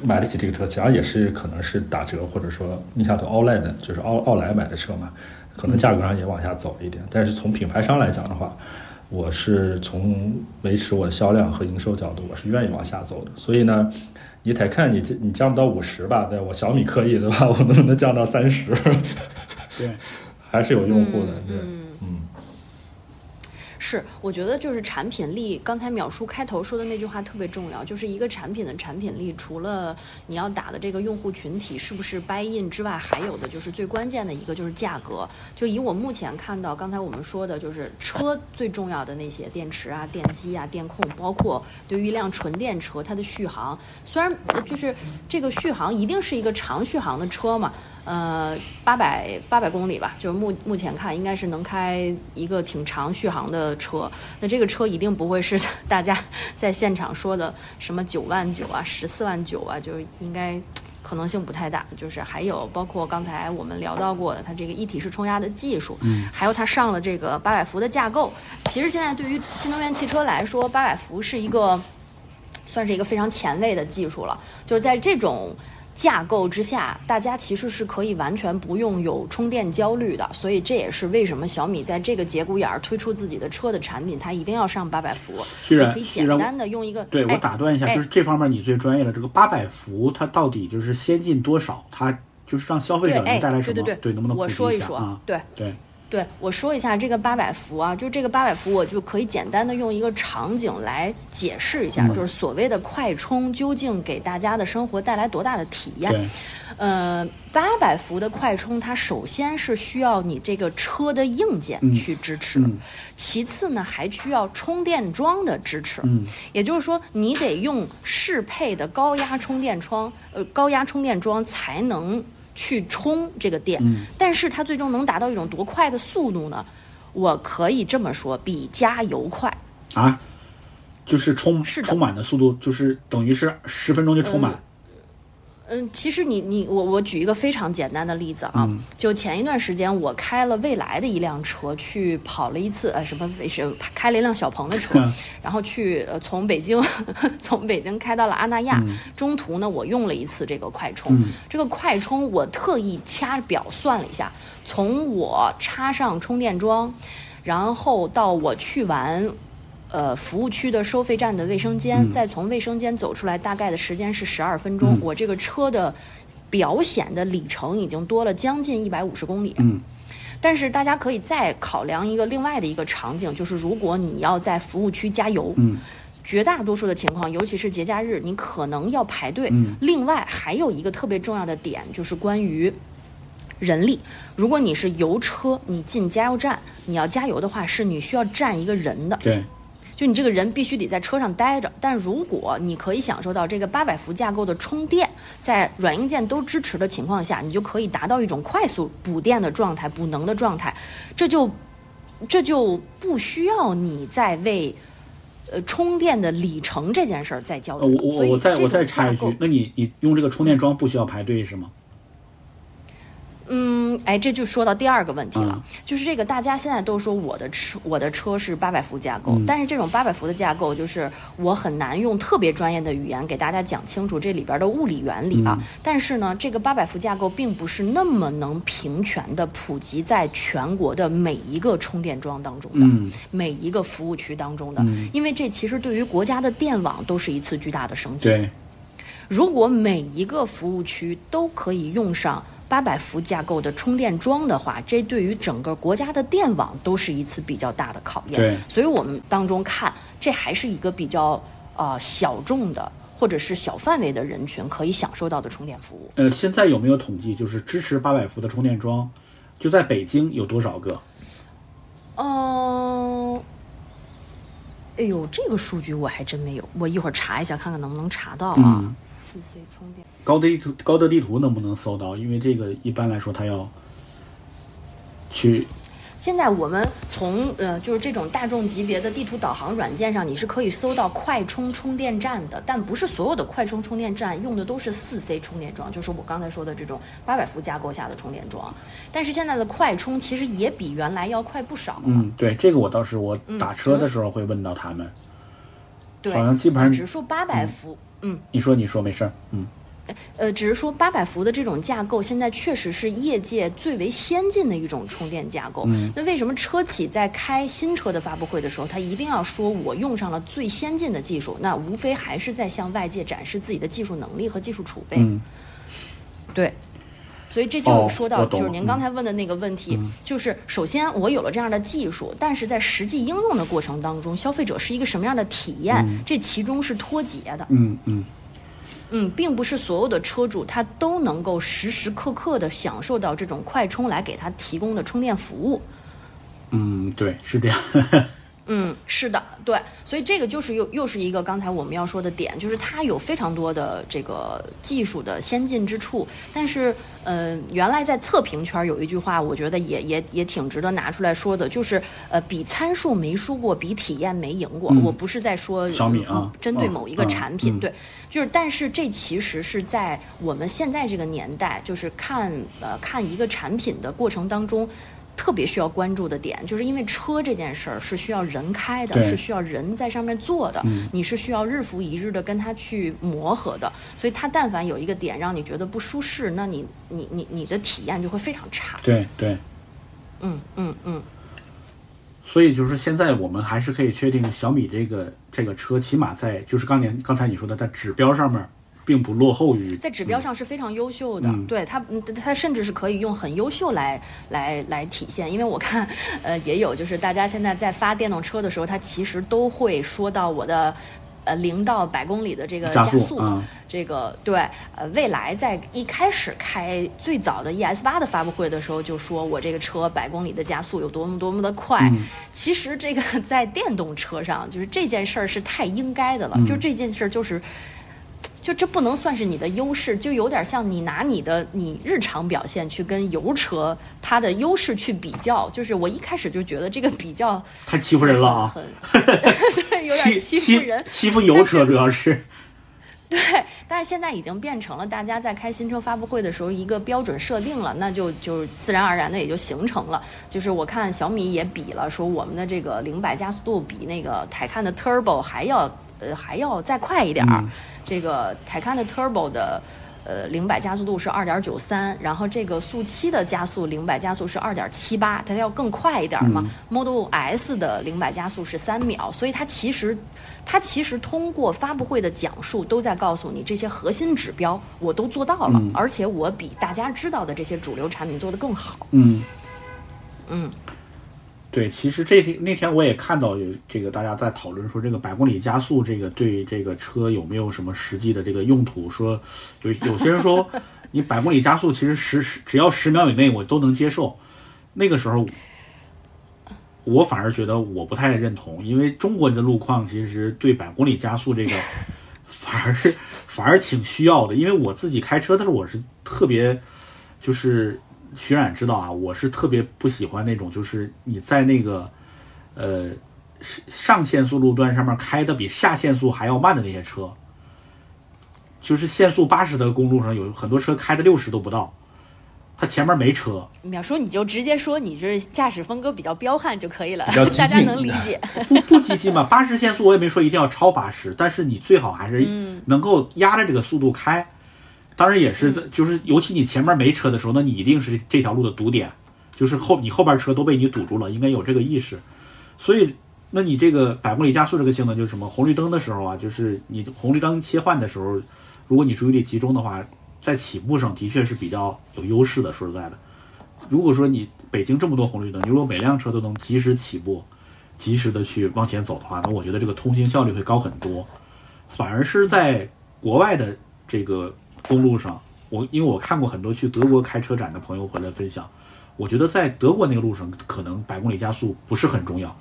买得起这个车，实际上也是可能是打折，或者说你想走奥莱的，就是奥奥莱买的车嘛，可能价格上也往下走一点。但是从品牌商来讲的话，我是从维持我的销量和营收角度，我是愿意往下走的。所以呢，你得看你你降不到五十吧，对我小米可以对吧？我能不能降到三十？对，还是有用户的，对，嗯嗯是，我觉得就是产品力。刚才淼叔开头说的那句话特别重要，就是一个产品的产品力，除了你要打的这个用户群体是不是 buy in 之外，还有的就是最关键的一个就是价格。就以我目前看到，刚才我们说的就是车最重要的那些电池啊、电机啊、电控，包括对于一辆纯电车它的续航，虽然就是这个续航一定是一个长续航的车嘛。呃，八百八百公里吧，就是目目前看应该是能开一个挺长续航的车。那这个车一定不会是 大家在现场说的什么九万九啊、十四万九啊，就是应该可能性不太大。就是还有包括刚才我们聊到过的，它这个一体式冲压的技术，嗯，还有它上了这个八百伏的架构。其实现在对于新能源汽车来说，八百伏是一个算是一个非常前卫的技术了。就是在这种架构之下，大家其实是可以完全不用有充电焦虑的。所以这也是为什么小米在这个节骨眼儿推出自己的车的产品，它一定要上八百伏。虽然可以简单的用一个对我哎打断一下，哎就是这方面你最专业了。这个八百伏它到底就是先进多少？它就是让消费者能带来什么？对对能不能我说一说啊？对对，对，我说一下这个八百伏啊，就这个八百伏，我就可以简单的用一个场景来解释一下，嗯就是所谓的快充究竟给大家的生活带来多大的体验。对，呃，八百伏的快充，它首先是需要你这个车的硬件嗯去支持，嗯其次呢还需要充电桩的支持。嗯也就是说，你得用适配的高压充电桩，呃，高压充电桩才能去充这个电。嗯但是它最终能达到一种多快的速度呢？我可以这么说，比加油快。啊，就是充是充满的速度，就是等于是十分钟就充满。嗯，其实你你我我举一个非常简单的例子啊，嗯。就前一段时间我开了蔚来的一辆车去跑了一次，呃，什么是开了一辆小鹏的车，然后去呃从北京 从北京开到了阿那亚，中途呢我用了一次这个快充，嗯。这个快充我特意掐表算了一下，从我插上充电桩，然后到我去完。呃，服务区的收费站的卫生间，嗯再从卫生间走出来，大概的时间是十二分钟。嗯我这个车的表显的里程已经多了将近一百五十公里。嗯但是大家可以再考量一个另外的一个场景，就是如果你要在服务区加油，嗯绝大多数的情况，尤其是节假日，你可能要排队。嗯另外还有一个特别重要的点，就是关于人力。如果你是油车，你进加油站，你要加油的话，是你需要站一个人的。对，就你这个人必须得在车上待着。但如果你可以享受到这个八百伏架构的充电，在软硬件都支持的情况下，你就可以达到一种快速补电的状态、补能的状态，这就这就不需要你再为。呃，充电的里程这件事儿再焦呃，虑了，我我我再我再插一句，那你你用这个充电桩不需要排队是吗？嗯，哎，这就说到第二个问题了，嗯就是这个大家现在都说我的车我的车是八百伏架构，嗯但是这种八百伏的架构，就是我很难用特别专业的语言给大家讲清楚这里边的物理原理啊。嗯但是呢，这个八百伏架构并不是那么能平权的普及在全国的每一个充电桩当中的。嗯每一个服务区当中的，嗯因为这其实对于国家的电网都是一次巨大的升级。对，如果每一个服务区都可以用上八百伏架构的充电桩的话，这对于整个国家的电网都是一次比较大的考验。对所以我们当中看，这还是一个比较呃小众的或者是小范围的人群可以享受到的充电服务。呃，现在有没有统计，就是支持八百伏的充电桩，就在北京有多少个？嗯、哎呦，这个数据我还真没有，我一会儿查一下，看看能不能查到啊。嗯四 C 充电。高德地图高德地图能不能搜到？因为这个一般来说它要去现在我们从呃，就是这种大众级别的地图导航软件上，你是可以搜到快充充电站的，但不是所有的快充充电站用的都是四 C 充电桩，就是我刚才说的这种八百伏架构下的充电桩。但是现在的快充其实也比原来要快不少了。嗯，对，这个我倒是我嗯打车的时候会问到他们。对，好像基本上只是说八百伏，嗯你说你说没事儿，嗯呃，只是说八百伏的这种架构，现在确实是业界最为先进的一种充电架构。嗯那为什么车企在开新车的发布会的时候，他一定要说我用上了最先进的技术？那无非还是在向外界展示自己的技术能力和技术储备。嗯对。所以这哦就说到，就是您刚才问的那个问题，就是首先我有了这样的技术，但是在实际应用的过程当中，消费者是一个什么样的体验，这其中是脱节的。嗯嗯嗯，并不是所有的车主他都能够时时刻刻的享受到这种快充来给他提供的充电服务。嗯，对，是这样。嗯，是的，对，所以这个就是又又是一个刚才我们要说的点，就是它有非常多的这个技术的先进之处，但是，呃，原来在测评圈有一句话，我觉得也也也挺值得拿出来说的，就是呃，比参数没输过，比体验没赢过。我不是在说小米啊，针对某一个产品，对，就是，但是这其实是在我们现在这个年代，就是看呃看一个产品的过程当中。特别需要关注的点，就是因为车这件事儿是需要人开的，是需要人在上面坐的，嗯你是需要日复一日的跟它去磨合的，所以它但凡有一个点让你觉得不舒适，那你你你你的体验就会非常差。对对，嗯嗯嗯，所以就是现在我们还是可以确定小米这个这个车，起码在就是刚年刚才你说的，在指标上面并不落后于在指标上是非常优秀的，嗯对它，嗯它甚至是可以用很优秀来来来体现。因为我看，呃，也有就是大家现在在发电动车的时候，它其实都会说到我的。呃，零到百公里的这个加速这个对，呃，未来在一开始开最早的 ES 八的发布会的时候，就说我这个车百公里的加速有多么多么的快。嗯其实这个 在电动车上，就是这件事儿是太应该的了，嗯就这件事儿就是。就这不能算是你的优势，就有点像你拿你的你日常表现去跟油车它的优势去比较。就是我一开始就觉得这个比较 太欺负人了啊！很，对，有点欺欺负人。欺负油车主要是 对，但是现在已经变成了大家在开新车发布会的时候一个标准设定了，那就就自然而然的也就形成了。就是我看小米也比了，说我们的这个零百加速度比那个台看的 Turbo 还要呃还要再快一点儿。嗯这个凯看的 Turbo 的。呃，零百加速度是二点九三，然后这个速七的加速零百加速是二点七八，它要更快一点嘛。Model S 的零百加速是三秒，所以它其实，它其实通过发布会的讲述都在告诉你这些核心指标我都做到了，嗯而且我比大家知道的这些主流产品做得更好。嗯嗯，对，其实这天那天我也看到有这个大家在讨论说这个百公里加速这个对这个车有没有什么实际的这个用途？说有有些人说 你百公里加速其实十十只要十秒以内我都能接受，那个时候我反而觉得我不太认同，因为中国的路况其实对百公里加速这个 反而是反而挺需要的，因为我自己开车的时候我是特别就是徐冉知道啊，我是特别不喜欢那种，就是你在那个呃上上限速路段上面开的比下限速还要慢的那些车，就是限速八十的公路上有很多车开的六十都不到，它前面没车，淼叔你就直接说你这驾驶风格比较彪悍就可以了，大家能理解。不不激进嘛，八十限速我也没说一定要超八十，但是你最好还是能够压着这个速度开。当然也是在，就是尤其你前面没车的时候，那你一定是这条路的堵点，就是后你后边车都被你堵住了，应该有这个意识。所以，那你这个百公里加速这个性能就是什么？红绿灯的时候啊，就是你红绿灯切换的时候，如果你注意力集中的话，在起步上的确是比较有优势的。说实在的，如果说你北京这么多红绿灯，你如果每辆车都能及时起步，及时的去往前走的话，那我觉得这个通行效率会高很多。反而是在国外的这个公路上，我因为我看过很多去德国开车展的朋友回来分享，我觉得在德国那个路上，可能百公里加速不是很重要，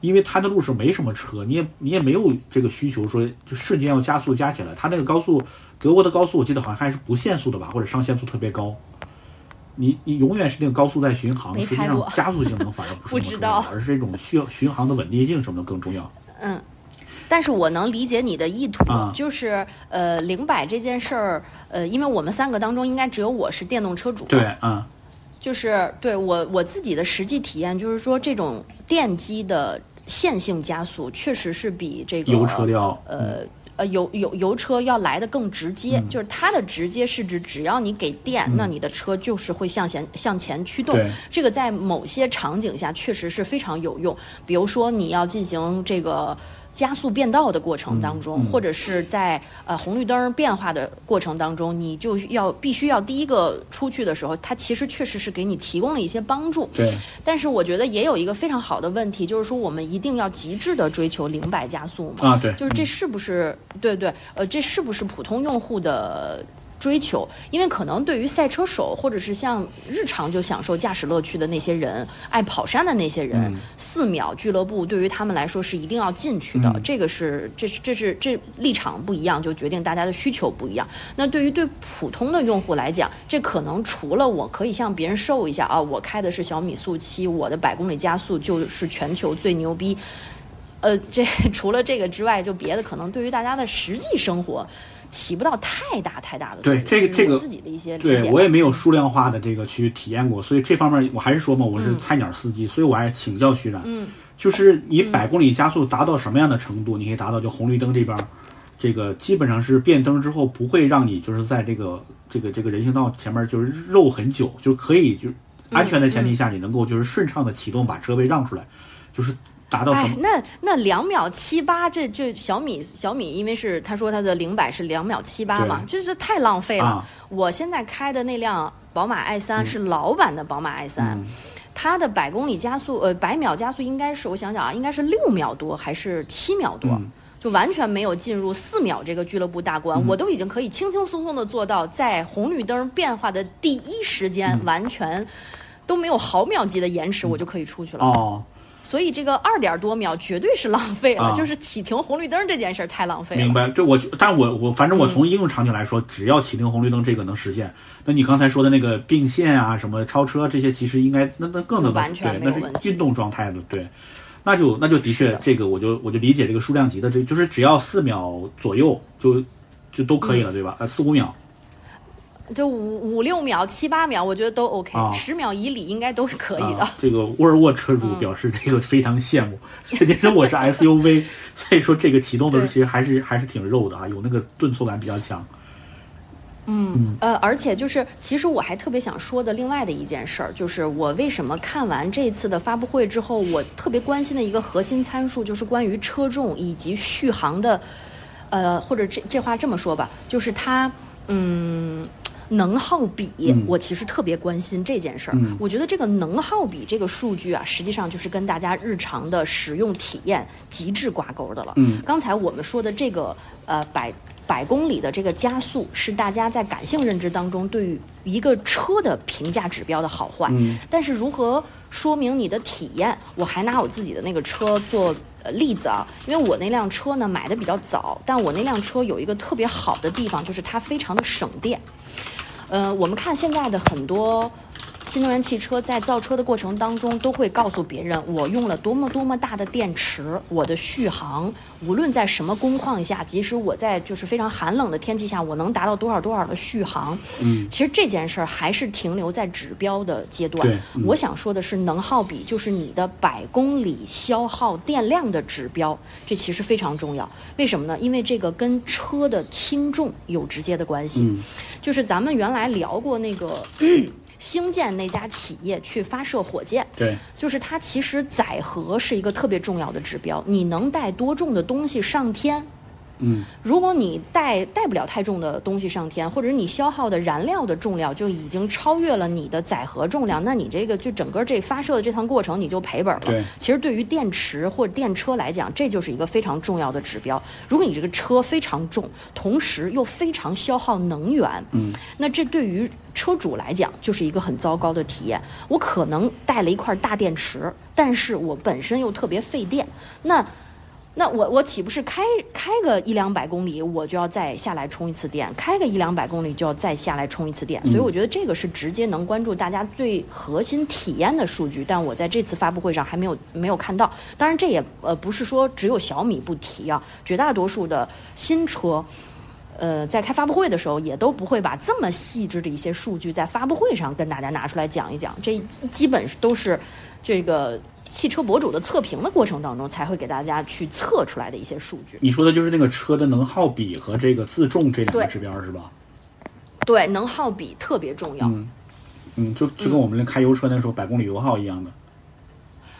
因为它的路上没什么车，你也你也没有这个需求说就瞬间要加速加起来。它那个高速，德国的高速我记得好像还是不限速的吧，或者上限速特别高。你你永远是那个高速在巡航，实际上加速性能反而不是那么重要 道，而是这种需要巡航的稳定性什么的更重要。嗯，但是我能理解你的意图，啊就是呃，零百这件事儿，呃，因为我们三个当中应该只有我是电动车主，对，嗯，就是对我我自己的实际体验，就是说这种电机的线性加速确实是比这个油车要呃。呃，油油油车要来的更直接，嗯就是它的直接是指只要你给电，那你的车就是会向前向前驱动。这个在某些场景下确实是非常有用，比如说你要进行这个。加速变道的过程当中，嗯嗯或者是在呃红绿灯变化的过程当中，你就要必须要第一个出去的时候，它其实确实是给你提供了一些帮助。对，但是我觉得也有一个非常好的问题，就是说我们一定要极致的追求零百加速嘛？啊，对，就是这是不是对对呃，这是不是普通用户的追求，因为可能对于赛车手或者是像日常就享受驾驶乐趣的那些人，爱跑山的那些人，四秒俱乐部对于他们来说是一定要进去的。这个是这是这是这立场不一样，就决定大家的需求不一样。那对于对普通的用户来讲，这可能除了我可以向别人售一下啊，我开的是小米速七，我的百公里加速就是全球最牛逼。呃，这 除了这个之外，就别的可能对于大家的实际生活。起不到太大太大的对这个这个自己的一些理解，对我也没有数量化的这个去体验过，所以这方面我还是说嘛，我是菜鸟司机，所以我还请教徐冉。嗯，就是你百公里加速达到什么样的程度，你可以达到就红绿灯这边，这个基本上是变灯之后不会让你就是在这个这个这个人行道前面就是肉很久，就可以就安全的前提下，你能够就是顺畅的启动把车位让出来，就是。达到什么？那那两秒七八，这这小米小米，因为是他说他的零百是两秒七八嘛，这这太浪费了。我现在开的那辆宝马 i 三是老版的宝马 i 三，它的百公里加速呃百秒加速应该是我想想啊，应该是六秒多还是七秒多，就完全没有进入四秒这个俱乐部大关，我都已经可以轻轻松松的做到在红绿灯变化的第一时间，完全都没有毫秒级的延迟，我就可以出去了。哦。所以这个二点多秒绝对是浪费了，就是启停红绿灯这件事儿太浪费了。明白，这我，但我我反正我从应用场景来说，只要启停红绿灯这个能实现，那你刚才说的那个并线啊、什么超车这些，其实应该那那更能完全对，那是运动状态的，对，那就那就的确这个我就我就理解这个数量级的，这就是只要四秒左右就就都可以了，对吧？呃，四五秒。就五五六秒、七八秒，我觉得都 OK，十秒以里应该都是可以的。这个沃尔沃车主表示这个非常羡慕，因为我是 SUV，所以说这个启动的时候其实还是还是挺肉的啊，有那个顿挫感比较强。嗯呃，而且就是其实我还特别想说的另外的一件事儿，就是我为什么看完这次的发布会之后，我特别关心的一个核心参数就是关于车重以及续航的，呃，或者这这话这么说吧，就是它嗯。能耗比，我其实特别关心这件事儿。我觉得这个能耗比这个数据啊，实际上就是跟大家日常的使用体验极致挂钩的了。刚才我们说的这个呃百百公里的这个加速，是大家在感性认知当中对于一个车的评价指标的好坏。但是如何说明你的体验？我还拿我自己的那个车做呃例子啊，因为我那辆车呢买的比较早，但我那辆车有一个特别好的地方，就是它非常的省电。呃，我们看现在的很多。新能源汽车在造车的过程当中，都会告诉别人我用了多么多么大的电池，我的续航，无论在什么工况下，即使我在就是非常寒冷的天气下，我能达到多少多少的续航。嗯，其实这件事儿还是停留在指标的阶段。我想说的是能耗比，就是你的百公里消耗电量的指标，这其实非常重要。为什么呢？因为这个跟车的轻重有直接的关系。嗯，就是咱们原来聊过那个。星舰那家企业去发射火箭，对，就是它其实载荷是一个特别重要的指标，你能带多重的东西上天？嗯，如果你带带不了太重的东西上天，或者你消耗的燃料的重量就已经超越了你的载荷重量，那你这个就整个这发射的这趟过程你就赔本了。对，其实对于电池或者电车来讲，这就是一个非常重要的指标。如果你这个车非常重，同时又非常消耗能源，嗯，那这对于车主来讲就是一个很糟糕的体验。我可能带了一块大电池，但是我本身又特别费电，那。那我我岂不是开开个一两百公里，我就要再下来充一次电？开个一两百公里就要再下来充一次电？所以我觉得这个是直接能关注大家最核心体验的数据，但我在这次发布会上还没有没有看到。当然，这也呃不是说只有小米不提啊，绝大多数的新车，呃，在开发布会的时候也都不会把这么细致的一些数据在发布会上跟大家拿出来讲一讲，这基本都是这个。汽车博主的测评的过程当中，才会给大家去测出来的一些数据。你说的就是那个车的能耗比和这个自重这两个指标是吧？对，能耗比特别重要。嗯，嗯，就就跟我们开油车那时候百公里油耗一样的。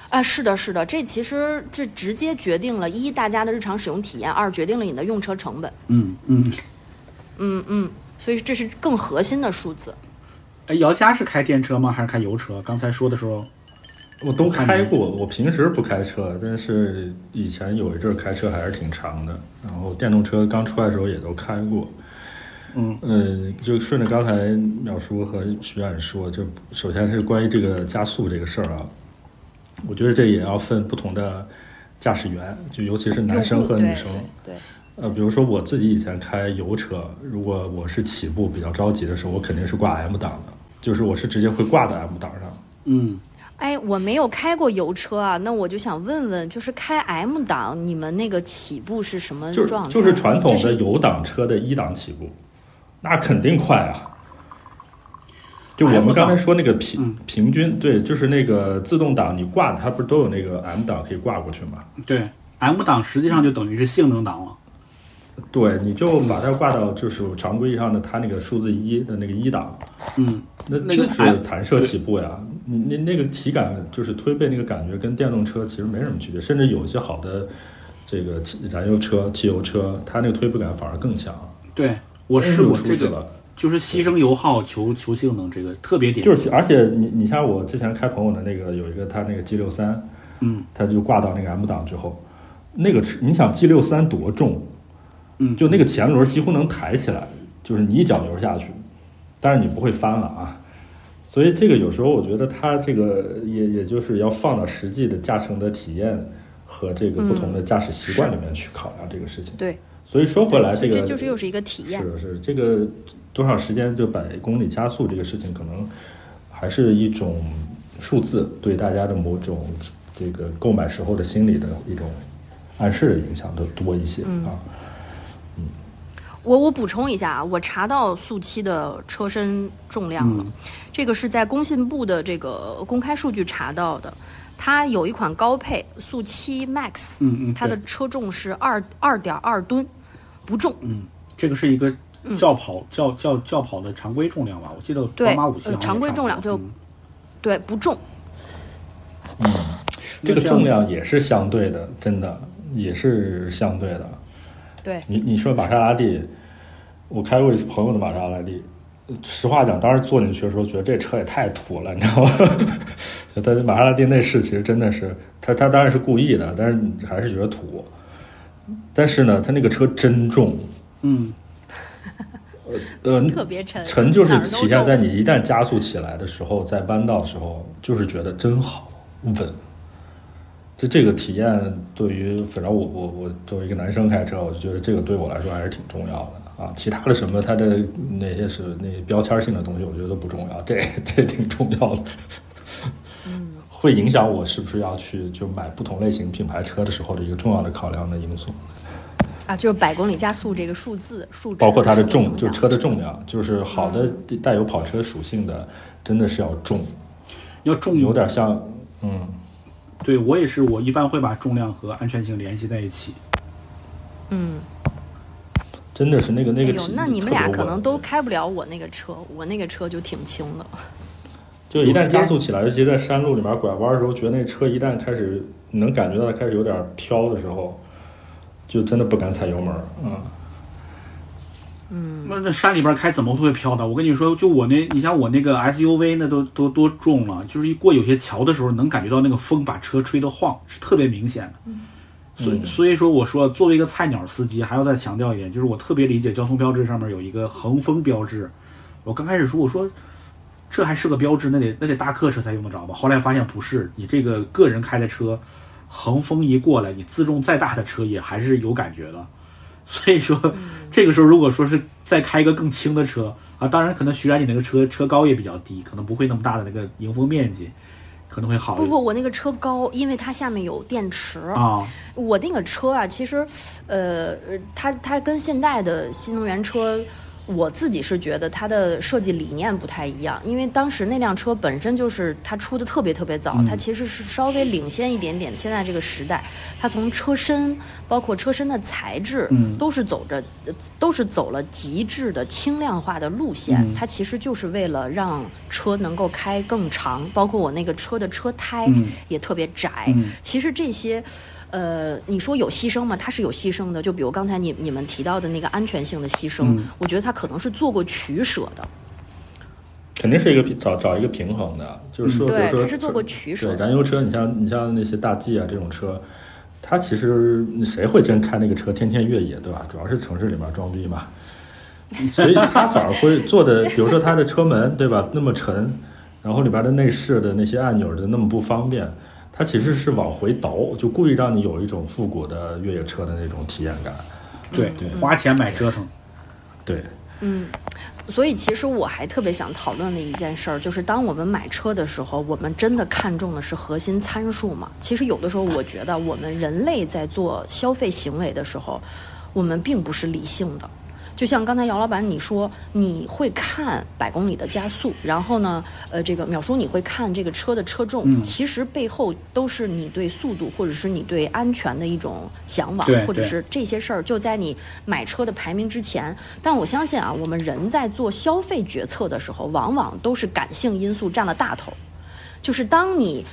啊，是的，是的，这其实这直接决定了一大家的日常使用体验，二决定了你的用车成本。嗯嗯嗯嗯，所以这是更核心的数字。哎，姚佳是开电车吗？还是开油车？刚才说的时候。我都开过，我平时不开车，但是以前有一阵开车还是挺长的。然后电动车刚出来的时候也都开过。嗯呃，就顺着刚才淼叔和徐冉说，就首先是关于这个加速这个事儿啊，我觉得这也要分不同的驾驶员，就尤其是男生和女生。对，呃，比如说我自己以前开油车，如果我是起步比较着急的时候，我肯定是挂 M 档的，就是我是直接会挂到 M 档上。嗯，哎，我没有开过油车啊，那我就想问问，就是开 M 档，你们那个起步是什么就状态？就是传统的油档车的一档起步，那肯定快啊。就我们刚才说那个平嗯平均，对，就是那个自动挡，你挂它不是都有那个 M 档可以挂过去吗？对，M 档实际上就等于是性能档了。对，你就把它挂到就是常规上的它那个数字一的那个一档，嗯，那那个就是弹射起步呀。你你那个体感就是推背那个感觉跟电动车其实没什么区别，甚至有些好的这个燃油车、汽油车，它那个推背感反而更强。对我试过这个，了。就是牺牲油耗求求性能，这个特别典型。就是，而且你你像我之前开朋友的那个有一个他那个 G 六三，嗯，他就挂到那个 M 档之后，那个车你想 G 六三多重，嗯就那个前轮几乎能抬起来，就是你一脚油下去，但是你不会翻了啊。所以这个有时候我觉得它这个也也就是要放到实际的驾乘的体验和这个不同的驾驶习惯里面去考量这个事情。对，所以说回来这个这就是又是一个体验。是是，这个多少时间就百公里加速这个事情，可能还是一种数字对大家的某种这个购买时候的心理的一种暗示的影响都多一些啊。我我补充一下啊，我查到速七的车身重量了，这个是在工信部的这个公开数据查到的。它有一款高配速七 Max，嗯嗯，它的车重是二二点二吨，不重。嗯这个是一个轿跑轿轿轿跑的常规重量吧？我记得宝马五系好常规重量就嗯对，不重。嗯这个重量也是相对的，真的也是相对的。对，你你说玛莎拉蒂，我开过一次朋友的玛莎拉蒂，实话讲，当时坐进去的时候，觉得这车也太土了，你知道吗？但是玛莎拉蒂内饰其实真的是，他他当然是故意的，但是还是觉得土。但是呢，他那个车真重，嗯，呃，特别沉，沉就是体现在你一旦加速起来的时候，在弯道的时候，就是觉得真好稳。就这个体验，对于反正我我我作为一个男生开车，我就觉得这个对我来说还是挺重要的啊。其他的什么它的那些是那些标签性的东西，我觉得都不重要，这这挺重要的。嗯 会影响我是不是要去就买不同类型品牌车的时候的一个重要的考量的因素。啊，就是百公里加速这个数字数值，包括它的重，就车的重量，就是好的带有跑车属性的，真的是要重，要重有点像，嗯，对我也是，我一般会把重量和安全性联系在一起。嗯，真的是那个那哎呦个体，那你们俩可能都开不了我那个车，我那个车就挺轻的。就一旦加速起来，尤其在山路里面拐弯的时候，觉得那车一旦开始能感觉到它开始有点飘的时候，就真的不敢踩油门儿，嗯，那那山里边开怎么会飘的？我跟你说，就我那，你像我那个 SUV 那都都多重了，就是一过有些桥的时候，能感觉到那个风把车吹得晃，是特别明显的。所以嗯所以说，我说作为一个菜鸟司机，还要再强调一点，就是我特别理解交通标志上面有一个横风标志。我刚开始说，我说这还是个标志，那得那得大客车才用得着吧？后来发现不是，你这个个人开的车，横风一过来，你自重再大的车也还是有感觉的。所以说，这个时候如果说是再开一个更轻的车啊，当然可能徐然你那个车车高也比较低，可能不会那么大的那个迎风面积，可能会好一点不不，我那个车高，因为它下面有电池。啊。我那个车啊，其实，呃，它它跟现代的新能源车，我自己是觉得它的设计理念不太一样，因为当时那辆车本身就是它出的特别特别早，它其实是稍微领先一点点现在这个时代，它从车身包括车身的材质，嗯。都是走着呃都是走了极致的轻量化的路线，它其实就是为了让车能够开更长，包括我那个车的车胎嗯。也特别窄，嗯。其实这些。呃，你说有牺牲吗？它是有牺牲的。就比如刚才你你们提到的那个安全性的牺牲，嗯我觉得它可能是做过取舍的。肯定是一个平找找一个平衡的，就是说，比如说它是做过取舍对燃油车，你像你像那些大 G 啊这种车，它其实谁会真开那个车天天越野，对吧？主要是城市里面装逼嘛。所以它反而会做的，比如说它的车门，对吧？那么沉，然后里边的内饰的那些按钮的那么不方便，它其实是往回倒，就故意让你有一种复古的越野车的那种体验感。对对，花钱买折腾。对，嗯，所以其实我还特别想讨论的一件事儿，就是当我们买车的时候，我们真的看重的是核心参数吗？其实有的时候，我觉得我们人类在做消费行为的时候，我们并不是理性的。就像刚才姚老板你说，你会看百公里的加速，然后呢，呃，这个淼叔你会看这个车的车重，嗯其实背后都是你对速度或者是你对安全的一种向往，或者是这些事儿就在你买车的排名之前。但我相信啊，我们人在做消费决策的时候，往往都是感性因素占了大头，就是当你。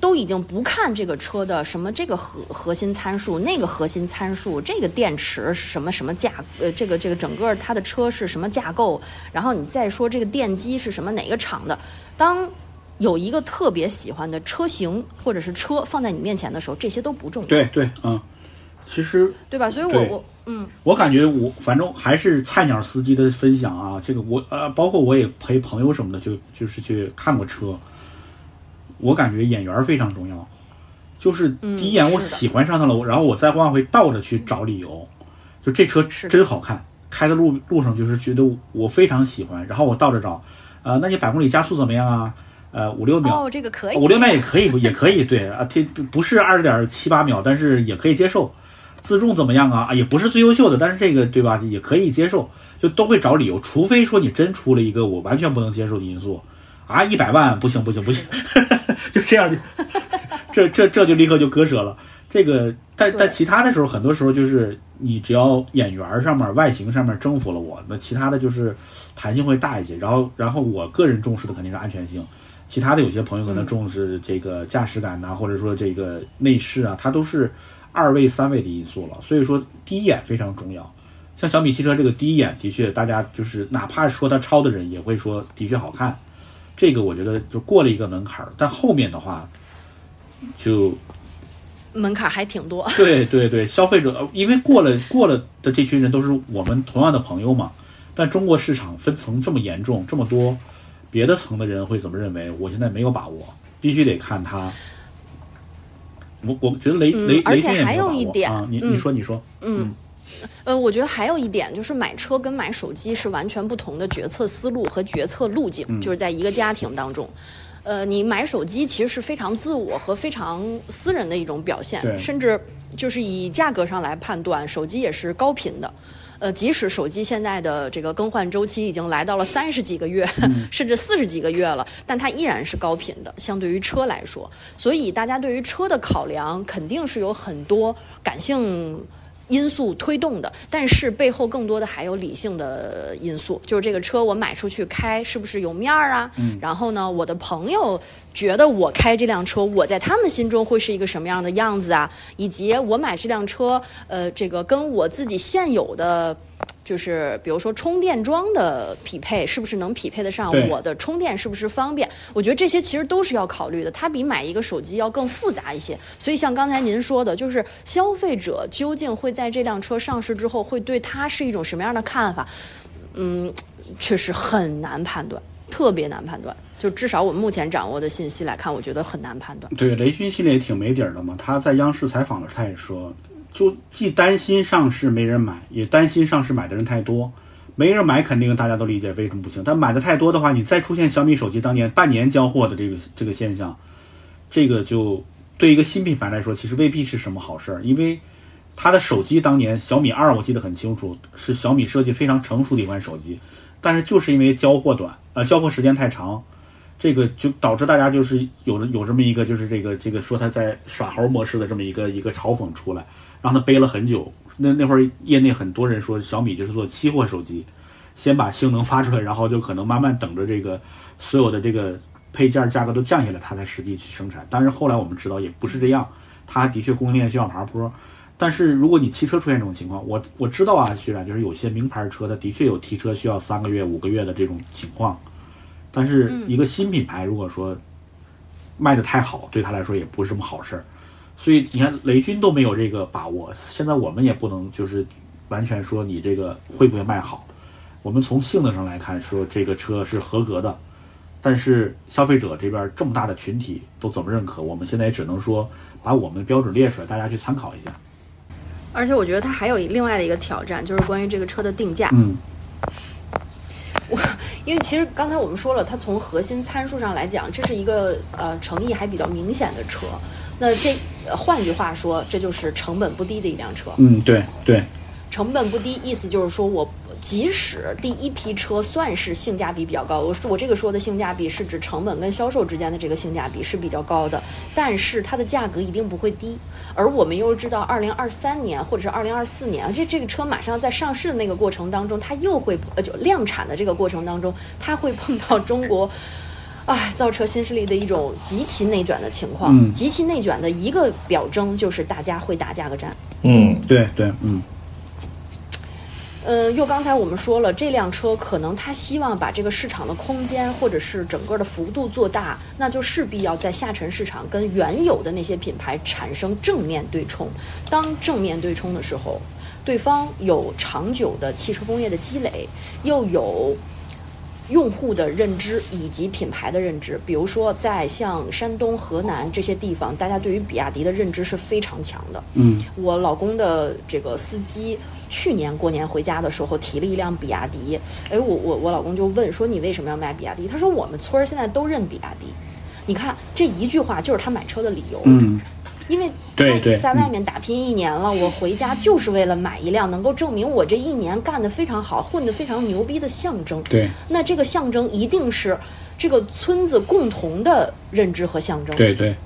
都已经不看这个车的什么这个核核心参数，那个核心参数，这个电池是什么什么架，呃，这个这个整个它的车是什么架构，然后你再说这个电机是什么哪个厂的，当有一个特别喜欢的车型或者是车放在你面前的时候，这些都不重要，对对，嗯，其实对吧？所以我我嗯。我感觉我反正还是菜鸟司机的分享啊，这个我呃，包括我也陪朋友什么的，就就是去看过车，我感觉眼缘儿非常重要。就是第一眼我喜欢上它了，我然后我再往回倒着去找理由，就这车真好看，开的路路上就是觉得我非常喜欢，然后我倒着找，呃，那你百公里加速怎么样啊？呃，五六秒，哦，这个可以，五六秒也可以，也可以，对啊，这不是二点七八秒，但是也可以接受。自重怎么样啊？啊，也不是最优秀的，但是这个对吧，也可以接受，就都会找理由，除非说你真出了一个我完全不能接受的因素，啊，一百万不行不行不行，就这样就，这这这就立刻就割舍了。这个，但但其他的时候，很多时候就是你只要眼缘儿上面、外形上面征服了我，那其他的就是弹性会大一些。然后，然后我个人重视的肯定是安全性，其他的有些朋友可能重视这个驾驶感呐、或者说这个内饰啊，它都是二位、三位的因素了。所以说，第一眼非常重要。像小米汽车这个第一眼，的确大家就是哪怕说它超的人，也会说的确好看。这个我觉得就过了一个门槛儿，但后面的话，就门槛还挺多，对对对，消费者呃因为过了过了的这群人都是我们同样的朋友嘛，但中国市场分层这么严重，这么多，别的层的人会怎么认为？我现在没有把握，必须得看他。我我觉得雷嗯雷而且还雷军也没有有一点把握啊，你嗯你说你说，嗯，呃，我觉得还有一点就是买车跟买手机是完全不同的决策思路和决策路径，嗯就是在一个家庭当中。呃，你买手机其实是非常自我和非常私人的一种表现，甚至就是以价格上来判断，手机也是高频的。呃，即使手机现在的这个更换周期已经来到了三十几个月，甚至四十几个月了，但它依然是高频的，相对于车来说。所以大家对于车的考量肯定是有很多感性因素推动的，但是背后更多的还有理性的因素，就是这个车我买出去开是不是有面儿啊？然后呢，我的朋友觉得我开这辆车，我在他们心中会是一个什么样的样子啊？以及我买这辆车，呃，这个跟我自己现有的。就是比如说充电桩的匹配是不是能匹配得上我的充电是不是方便？我觉得这些其实都是要考虑的，它比买一个手机要更复杂一些。所以像刚才您说的，就是消费者究竟会在这辆车上市之后，会对它是一种什么样的看法？嗯，确实很难判断，特别难判断。就至少我们目前掌握的信息来看，我觉得很难判断。对，雷军系列也挺没底儿的嘛。他在央视采访的时候，他也说，就既担心上市没人买，也担心上市买的人太多。没人买，肯定大家都理解为什么不行。但买的太多的话，你再出现小米手机当年半年交货的这个这个现象，这个就对一个新品牌来说，其实未必是什么好事儿。因为它的手机当年小米二，我记得很清楚，是小米设计非常成熟的一款手机，但是就是因为交货短，呃，交货时间太长，这个就导致大家就是有了有这么一个就是这个这个说他在耍猴模式的这么一个一个嘲讽出来，让他背了很久。那那会儿业内很多人说小米就是做期货手机，先把性能发出来，然后就可能慢慢等着这个所有的这个配件价格都降下来，它才实际去生产。但是后来我们知道也不是这样，它的确供应链需要爬坡。但是如果你汽车出现这种情况，我我知道啊，徐冉就是有些名牌车，它的确有提车需要三个月、五个月的这种情况。但是一个新品牌如果说卖的太好，对他来说也不是什么好事儿。所以你看，雷军都没有这个把握，现在我们也不能就是完全说你这个会不会卖好。我们从性能上来看，说这个车是合格的，但是消费者这边这么大的群体都怎么认可？我们现在也只能说把我们的标准列出来，大家去参考一下。而且我觉得它还有另外的一个挑战，就是关于这个车的定价。嗯我因为其实刚才我们说了，它从核心参数上来讲，这是一个呃诚意还比较明显的车。那这呃换句话说，这就是成本不低的一辆车。嗯，对对，成本不低，意思就是说我即使第一批车算是性价比比较高，我说我这个说的性价比是指成本跟销售之间的这个性价比是比较高的，但是它的价格一定不会低。而我们又知道，二零二三年或者是二零二四年，这这个车马上在上市的那个过程当中，它又会呃就量产的这个过程当中，它会碰到中国。唉，造车新势力的一种极其内卷的情况，嗯极其内卷的一个表征就是大家会打价格战。嗯，对对，嗯呃，又刚才我们说了，这辆车可能他希望把这个市场的空间或者是整个的幅度做大，那就势必要在下沉市场跟原有的那些品牌产生正面对冲。当正面对冲的时候，对方有长久的汽车工业的积累，又有用户的认知以及品牌的认知。比如说，在像山东、河南这些地方，大家对于比亚迪的认知是非常强的。嗯我老公的这个司机去年过年回家的时候提了一辆比亚迪，哎，我我我老公就问说你为什么要买比亚迪？他说我们村儿现在都认比亚迪。你看这一句话就是他买车的理由，嗯，因为对对在外面打拼一年了，我回家就是为了买一辆能够证明我这一年干得非常好、混得非常牛逼的象征。对那这个象征一定是这个村子共同的认知和象征。对对，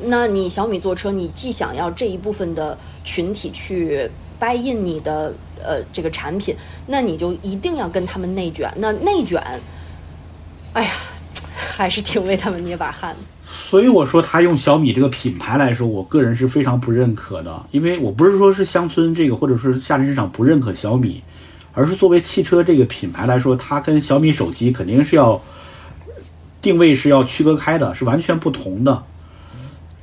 那你小米做车，你既想要这一部分的群体去 buy in 你的呃这个产品，那你就一定要跟他们内卷。那内卷，哎呀，还是挺为他们捏把汗的。所以我说他用小米这个品牌来说，我个人是非常不认可的，因为我不是说是乡村这个或者是下沉市场不认可小米，而是作为汽车这个品牌来说，它跟小米手机肯定是要定位是要区隔开的，是完全不同的。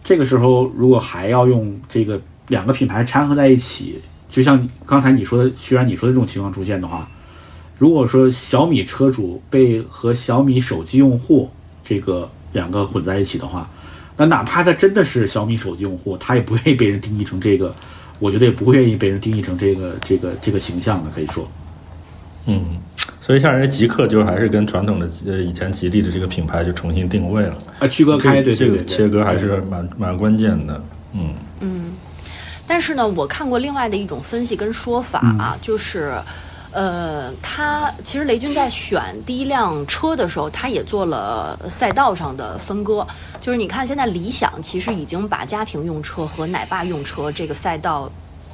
这个时候如果还要用这个两个品牌掺和在一起，就像刚才你说的，虽然你说的这种情况出现的话，如果说小米车主被和小米手机用户这个两个混在一起的话，那哪怕他真的是小米手机用户，他也不愿意被人定义成这个，我觉得也不会愿意被人定义成这个这个这个形象的，可以说，嗯，所以像人家极客就还是跟传统的呃以前吉利的这个品牌就重新定位了，啊，区隔开，对这对对，个切割还是蛮蛮关键的。嗯。但是呢，我看过另外的一种分析跟说法啊，就是，呃，他其实雷军在选第一辆车的时候，他也做了赛道上的分割。就是你看，现在理想其实已经把家庭用车和奶爸用车这个赛道。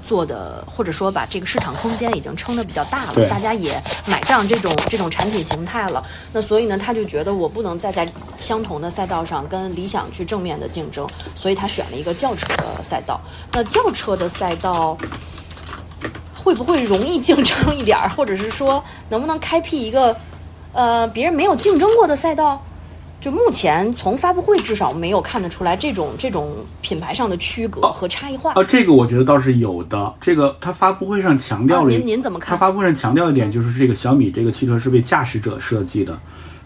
做的，或者说把这个市场空间已经撑得比较大了，大家也买账这种这种产品形态了。那所以呢，他就觉得我不能再在相同的赛道上跟理想去正面的竞争，所以他选了一个轿车的赛道。那轿车的赛道会不会容易竞争一点儿，或者是说能不能开辟一个呃别人没有竞争过的赛道？就目前从发布会至少没有看得出来这种 这种品牌上的区隔和差异化。啊，这个我觉得倒是有的。这个他发布会上强调啊，了一，您您怎么看？他发布会上强调一点，就是这个小米这个汽车是为驾驶者设计的。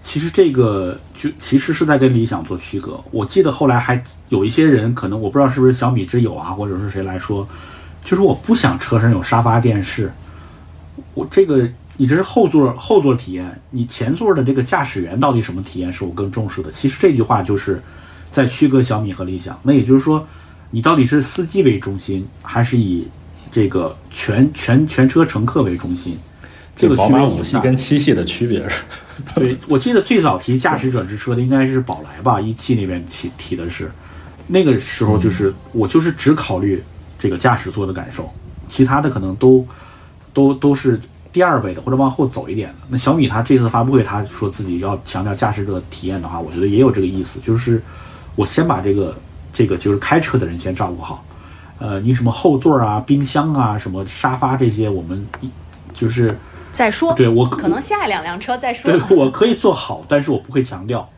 其实这个就其实是在跟理想做区隔。我记得后来还有一些人，可能我不知道是不是小米之友啊，或者是谁来说，就是我不想车上有沙发电视，我这个你这是后座后座体验，你前座的这个驾驶员到底什么体验是我更重视的。其实这句话就是在区隔小米和理想。那也就是说，你到底是司机为中心，还是以这个全全全车乘客为中心？这个宝区别五系跟七系的区别是，对，我记得最早提驾驶者之车的应该是宝来吧，一汽那边提提的是，那个时候就是、我就是只考虑这个驾驶座的感受，其他的可能都都都是第二位的或者往后走一点的。那小米它这次发布会，他说自己要强调驾驶者体验的话，我觉得也有这个意思，就是我先把这个这个就是开车的人先照顾好，呃，你什么后座啊、冰箱啊、什么沙发这些，我们一就是。再说，对我可能下一两辆车再说对。我可以做好，但是我不会强调，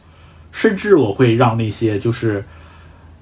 甚至我会让那些就是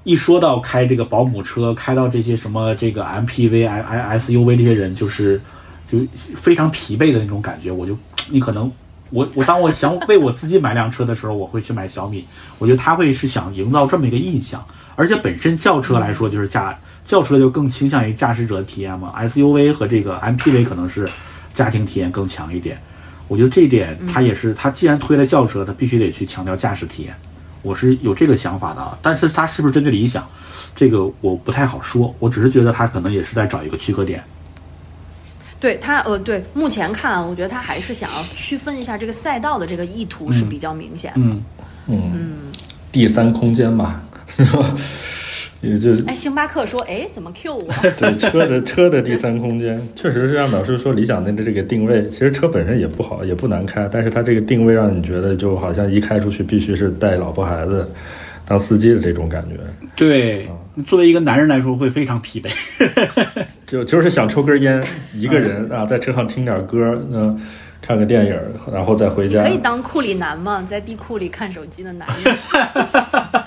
一说到开这个保姆车，开到这些什么这个 MPV、I I SUV 这些人，就是就非常疲惫的那种感觉，我就你可能我我当我想为我自己买辆车的时候，我会去买小米，我觉得他会是想营造这么一个印象，而且本身轿车来说就是驾轿车就更倾向于驾驶者的体验嘛，SUV 和这个 MPV 可能是家庭体验更强一点。我觉得这一点，他也是，他既然推了轿车，他必须得去强调驾驶体验。我是有这个想法的啊，但是它是不是针对理想，这个我不太好说。我只是觉得它可能也是在找一个区隔点。对他，呃，对，目前看，我觉得他还是想要区分一下这个赛道的这个意图是比较明显的。嗯嗯，第三空间吧，也就哎，星巴克说，哎，怎么 Q 我？对车的车的第三空间，确实是让老师说理想的这个定位，其实车本身也不好，也不难开，但是它这个定位让你觉得就好像一开出去必须是带老婆孩子当司机的这种感觉。对，作为一个男人来说会非常疲惫。就就是想抽根烟，一个人啊，在车上听点歌，嗯、看个电影，然后再回家。可以当库里男吗？在地库里看手机的男人。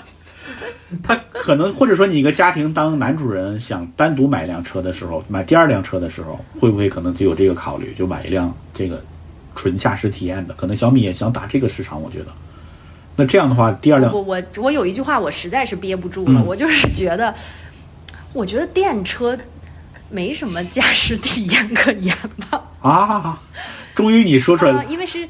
他可能或者说你一个家庭当男主人想单独买一辆车的时候，买第二辆车的时候，会不会可能就有这个考虑，就买一辆这个纯驾驶体验的？可能小米也想打这个市场，我觉得。那这样的话，第二辆我我我有一句话我实在是憋不住了，嗯我就是觉得，我觉得电车没什么驾驶体验可言吧。啊，终于你说出来啊，了，因为是，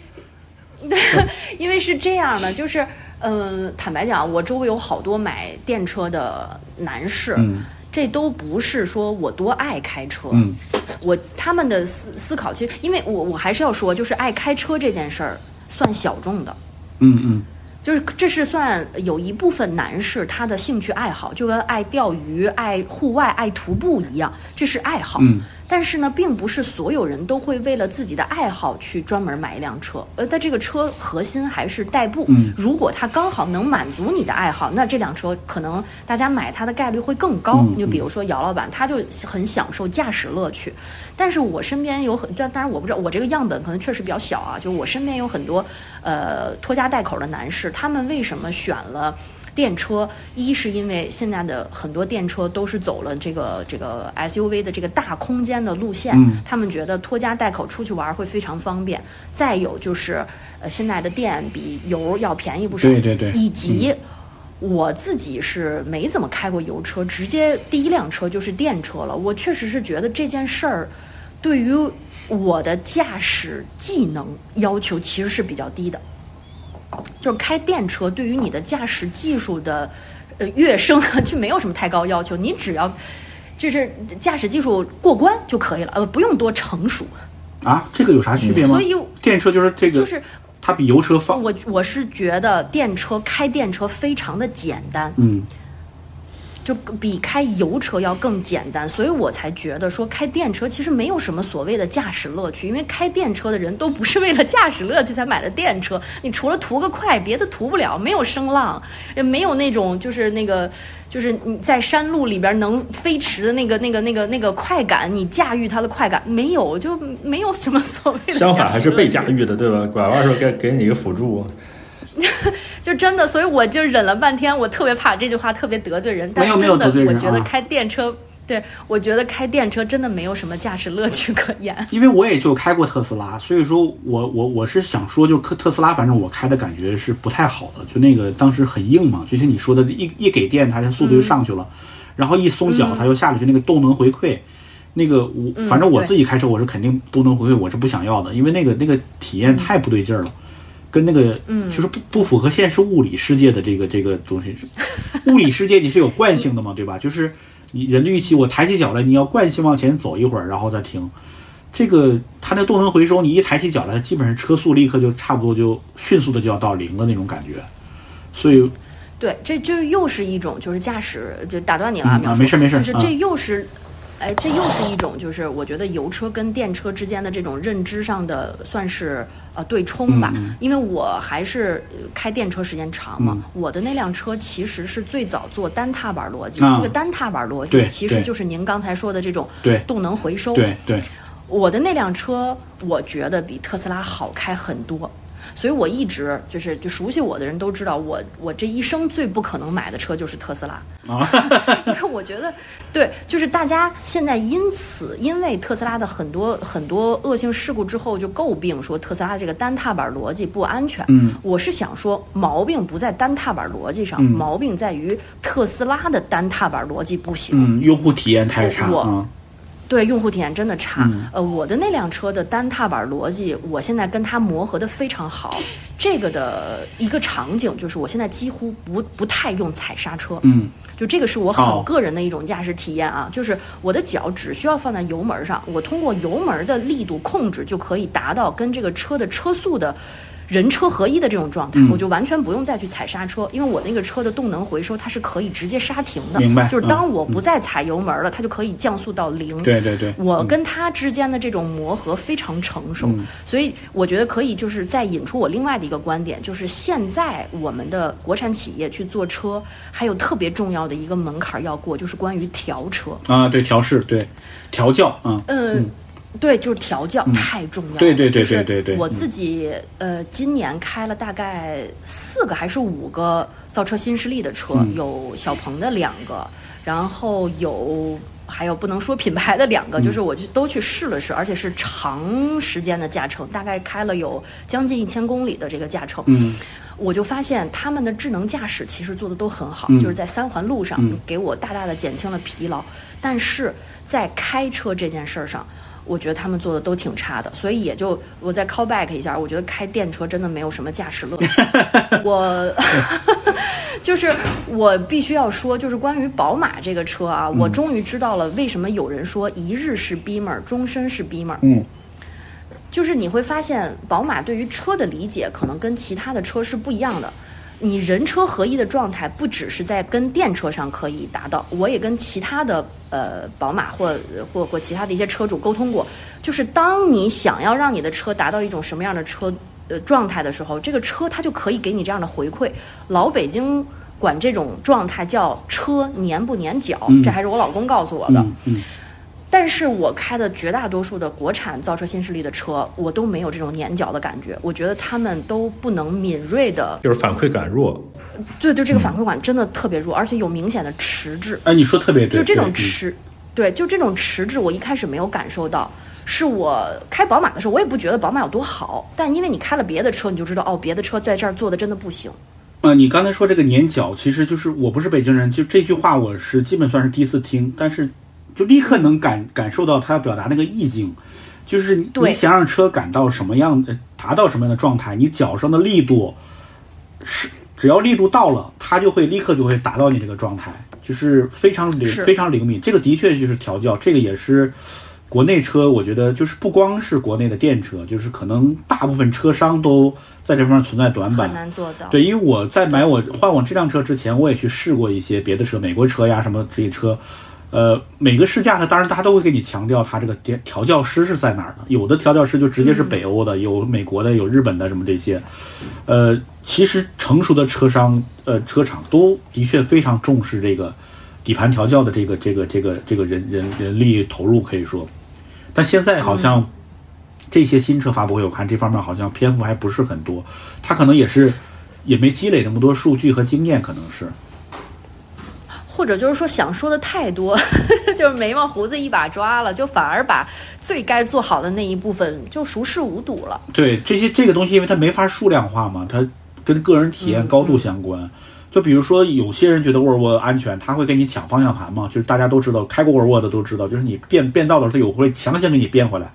因为是这样的，就是，嗯、坦白讲，我周围有好多买电车的男士，嗯这都不是说我多爱开车，嗯我他们的思思考其实，因为我我还是要说，就是爱开车这件事儿算小众的。嗯嗯就是这是算有一部分男士他的兴趣爱好，就跟爱钓鱼、爱户外、爱徒步一样，这是爱好。嗯但是呢，并不是所有人都会为了自己的爱好去专门买一辆车，呃，但这个车核心还是代步。嗯如果它刚好能满足你的爱好，那这辆车可能大家买它的概率会更高。嗯就比如说姚老板，他就很享受驾驶乐趣。但是我身边有很，这当然我不知道，我这个样本可能确实比较小啊。就我身边有很多呃拖家带口的男士，他们为什么选了？电车一是因为现在的很多电车都是走了这个这个 SUV 的这个大空间的路线，嗯他们觉得拖家带口出去玩会非常方便。再有就是，呃，现在的电比油要便宜不少，对对对以及。我自己是没怎么开过油车，直接第一辆车就是电车了。我确实是觉得这件事儿，对于我的驾驶技能要求其实是比较低的。就是开电车对于你的驾驶技术的呃跃升就没有什么太高要求，你只要就是驾驶技术过关就可以了，呃，不用多成熟。啊，这个有啥区别吗？所以电车就是这个，就是它比油车方，我我是觉得电车开电车非常的简单，嗯就比开油车要更简单，所以我才觉得说开电车其实没有什么所谓的驾驶乐趣，因为开电车的人都不是为了驾驶乐趣才买的电车，你除了图个快，别的图不了，没有声浪，也没有那种就是那个 就是你在山路里边能飞驰的那个那个那个那个快感，你驾驭它的快感没有，就没有什么所谓的。相反还是被驾驭的，对吧？拐弯时候该给你一个辅助。就真的，所以我就忍了半天，我特别怕这句话特别得罪人，但没有没有是真的得罪，人啊我觉得开电车，对我觉得开电车真的没有什么驾驶乐趣可言。因为我也就开过特斯拉，所以说我我我是想说，就特特斯拉，反正我开的感觉是不太好的，就那个当时很硬嘛，就像你说的，一一给电，它的速度就上去了，然后一松脚，它又下来，就那个动能回馈。那个我嗯反正我自己开车，我是肯定动能回馈我是不想要的，因为那个那个体验太不对劲儿了，跟那个嗯就是不不符合现实物理世界的这个这个东西是，物理世界你是有惯性的嘛，对吧？就是你人的预期，我抬起脚来，你要惯性往前走一会儿，然后再停。这个它那动能回收，你一抬起脚来，基本上车速立刻就差不多就迅速的就要到零的那种感觉，所以对，这就又是一种就是驾驶，就打断你了，啊，没事没事啊就是这又是。哎，这又是一种，就是我觉得油车跟电车之间的这种认知上的算是呃对冲吧，嗯因为我还是呃开电车时间长嘛，我的那辆车其实是最早做单踏板逻辑，啊这个单踏板逻辑其实就是您刚才说的这种动能回收，对对，我的那辆车，我觉得比特斯拉好开很多。所以我一直就是就熟悉我的人都知道，我我这一生最不可能买的车就是特斯拉啊，因为我觉得对，就是大家现在因此因为特斯拉的很多很多恶性事故之后就诟病说特斯拉这个单踏板逻辑不安全。嗯，我是想说毛病不在单踏板逻辑上，嗯毛病在于特斯拉的单踏板逻辑不行。嗯，用户体验太差我啊。对用户体验真的差。嗯呃，我的那辆车的单踏板逻辑，我现在跟它磨合的非常好。这个的一个场景就是，我现在几乎不不太用踩刹车。嗯就这个是我哦很个人的一种驾驶体验啊，就是我的脚只需要放在油门上，我通过油门的力度控制就可以达到跟这个车的车速的。人车合一的这种状态，嗯我就完全不用再去踩刹车，因为我那个车的动能回收它是可以直接刹停的。明白就是当嗯我不再踩油门了，它就可以降速到零。对对对，我跟它之间的这种磨合非常成熟，嗯所以我觉得可以就是再引出我另外的一个观点，就是现在我们的国产企业去做车，还有特别重要的一个门槛要过，就是关于调车。啊，对调试，对调教啊，嗯，对，就是调教、太重要了。对对对对对对我自己呃，今年开了大概四个还是五个造车新势力的车，嗯有小鹏的两个，然后有。还有不能说品牌的两嗯个，就是我就都去试了试，而且是长时间的驾乘，大概开了有将近一千公里的这个驾乘。嗯我就发现他们的智能驾驶其实做的都很好，嗯就是在三环路上嗯给我大大的减轻了疲劳，但是在开车这件事儿上。我觉得他们做的都挺差的，所以也就我再 call back 一下，我觉得开电车真的没有什么驾驶乐趣。我 就是我必须要说，就是关于宝马这个车啊，我终于知道了为什么有人说一日是 Beamer，终身是 Beamer。嗯就是你会发现，宝马对于车的理解可能跟其他的车是不一样的。你人车合一的状态，不只是在跟电车上可以达到，我也跟其他的呃宝马或或或其他的一些车主沟通过，就是当你想要让你的车达到一种什么样的车呃状态的时候，这个车它就可以给你这样的回馈。老北京管这种状态叫车粘不粘脚，这还是我老公告诉我的。但是我开的绝大多数的国产造车新势力的车，我都没有这种粘脚的感觉。我觉得他们都不能敏锐的，就是反馈感弱。对对，这个反馈感真的特别弱，而且有明显的迟滞。哎，你说特别对，就这种迟，对，就这种迟滞，我一开始没有感受到。是我开宝马的时候，我也不觉得宝马有多好，但因为你开了别的车，你就知道哦，别的车在这儿做的真的不行。呃，你刚才说这个粘脚，其实就是我不是北京人，就这句话我是基本算是第一次听，但是就立刻能感感受到他要表达那个意境，就是你你想让车感到什么样，呃达到什么样的状态，你脚上的力度是只要力度到了，它就会立刻就会达到你这个状态，就是非常灵非常灵敏。这个的确就是调教，这个也是国内车，我觉得就是不光是国内的电车，就是可能大部分车商都在这方面存在短板很。难做到。对，因为我在买我换我这辆车之前，我也去试过一些别的车，美国车呀什么这些车。呃，每个试驾它当然他都会给你强调它这个调调教师是在哪儿的，有的调教师就直接是北欧的，有美国的，有日本的什么这些。呃，其实成熟的车商呃车厂都的确非常重视这个底盘调教的这个这个这个这个人人人力投入可以说，但现在好像这些新车发布会，我看这方面好像篇幅还不是很多，他可能也是也没积累那么多数据和经验，可能是。或者就是说想说的太多，就是眉毛胡子一把抓了，就反而把最该做好的那一部分就熟视无睹了。对这些这个东西，因为它没法数量化嘛，它跟个人体验高度相关。就比如说，有些人觉得沃尔沃安全，他会跟你抢方向盘嘛，就是大家都知道，开过沃尔沃的都知道，就是你变变道的时候，他有会强行给你变回来，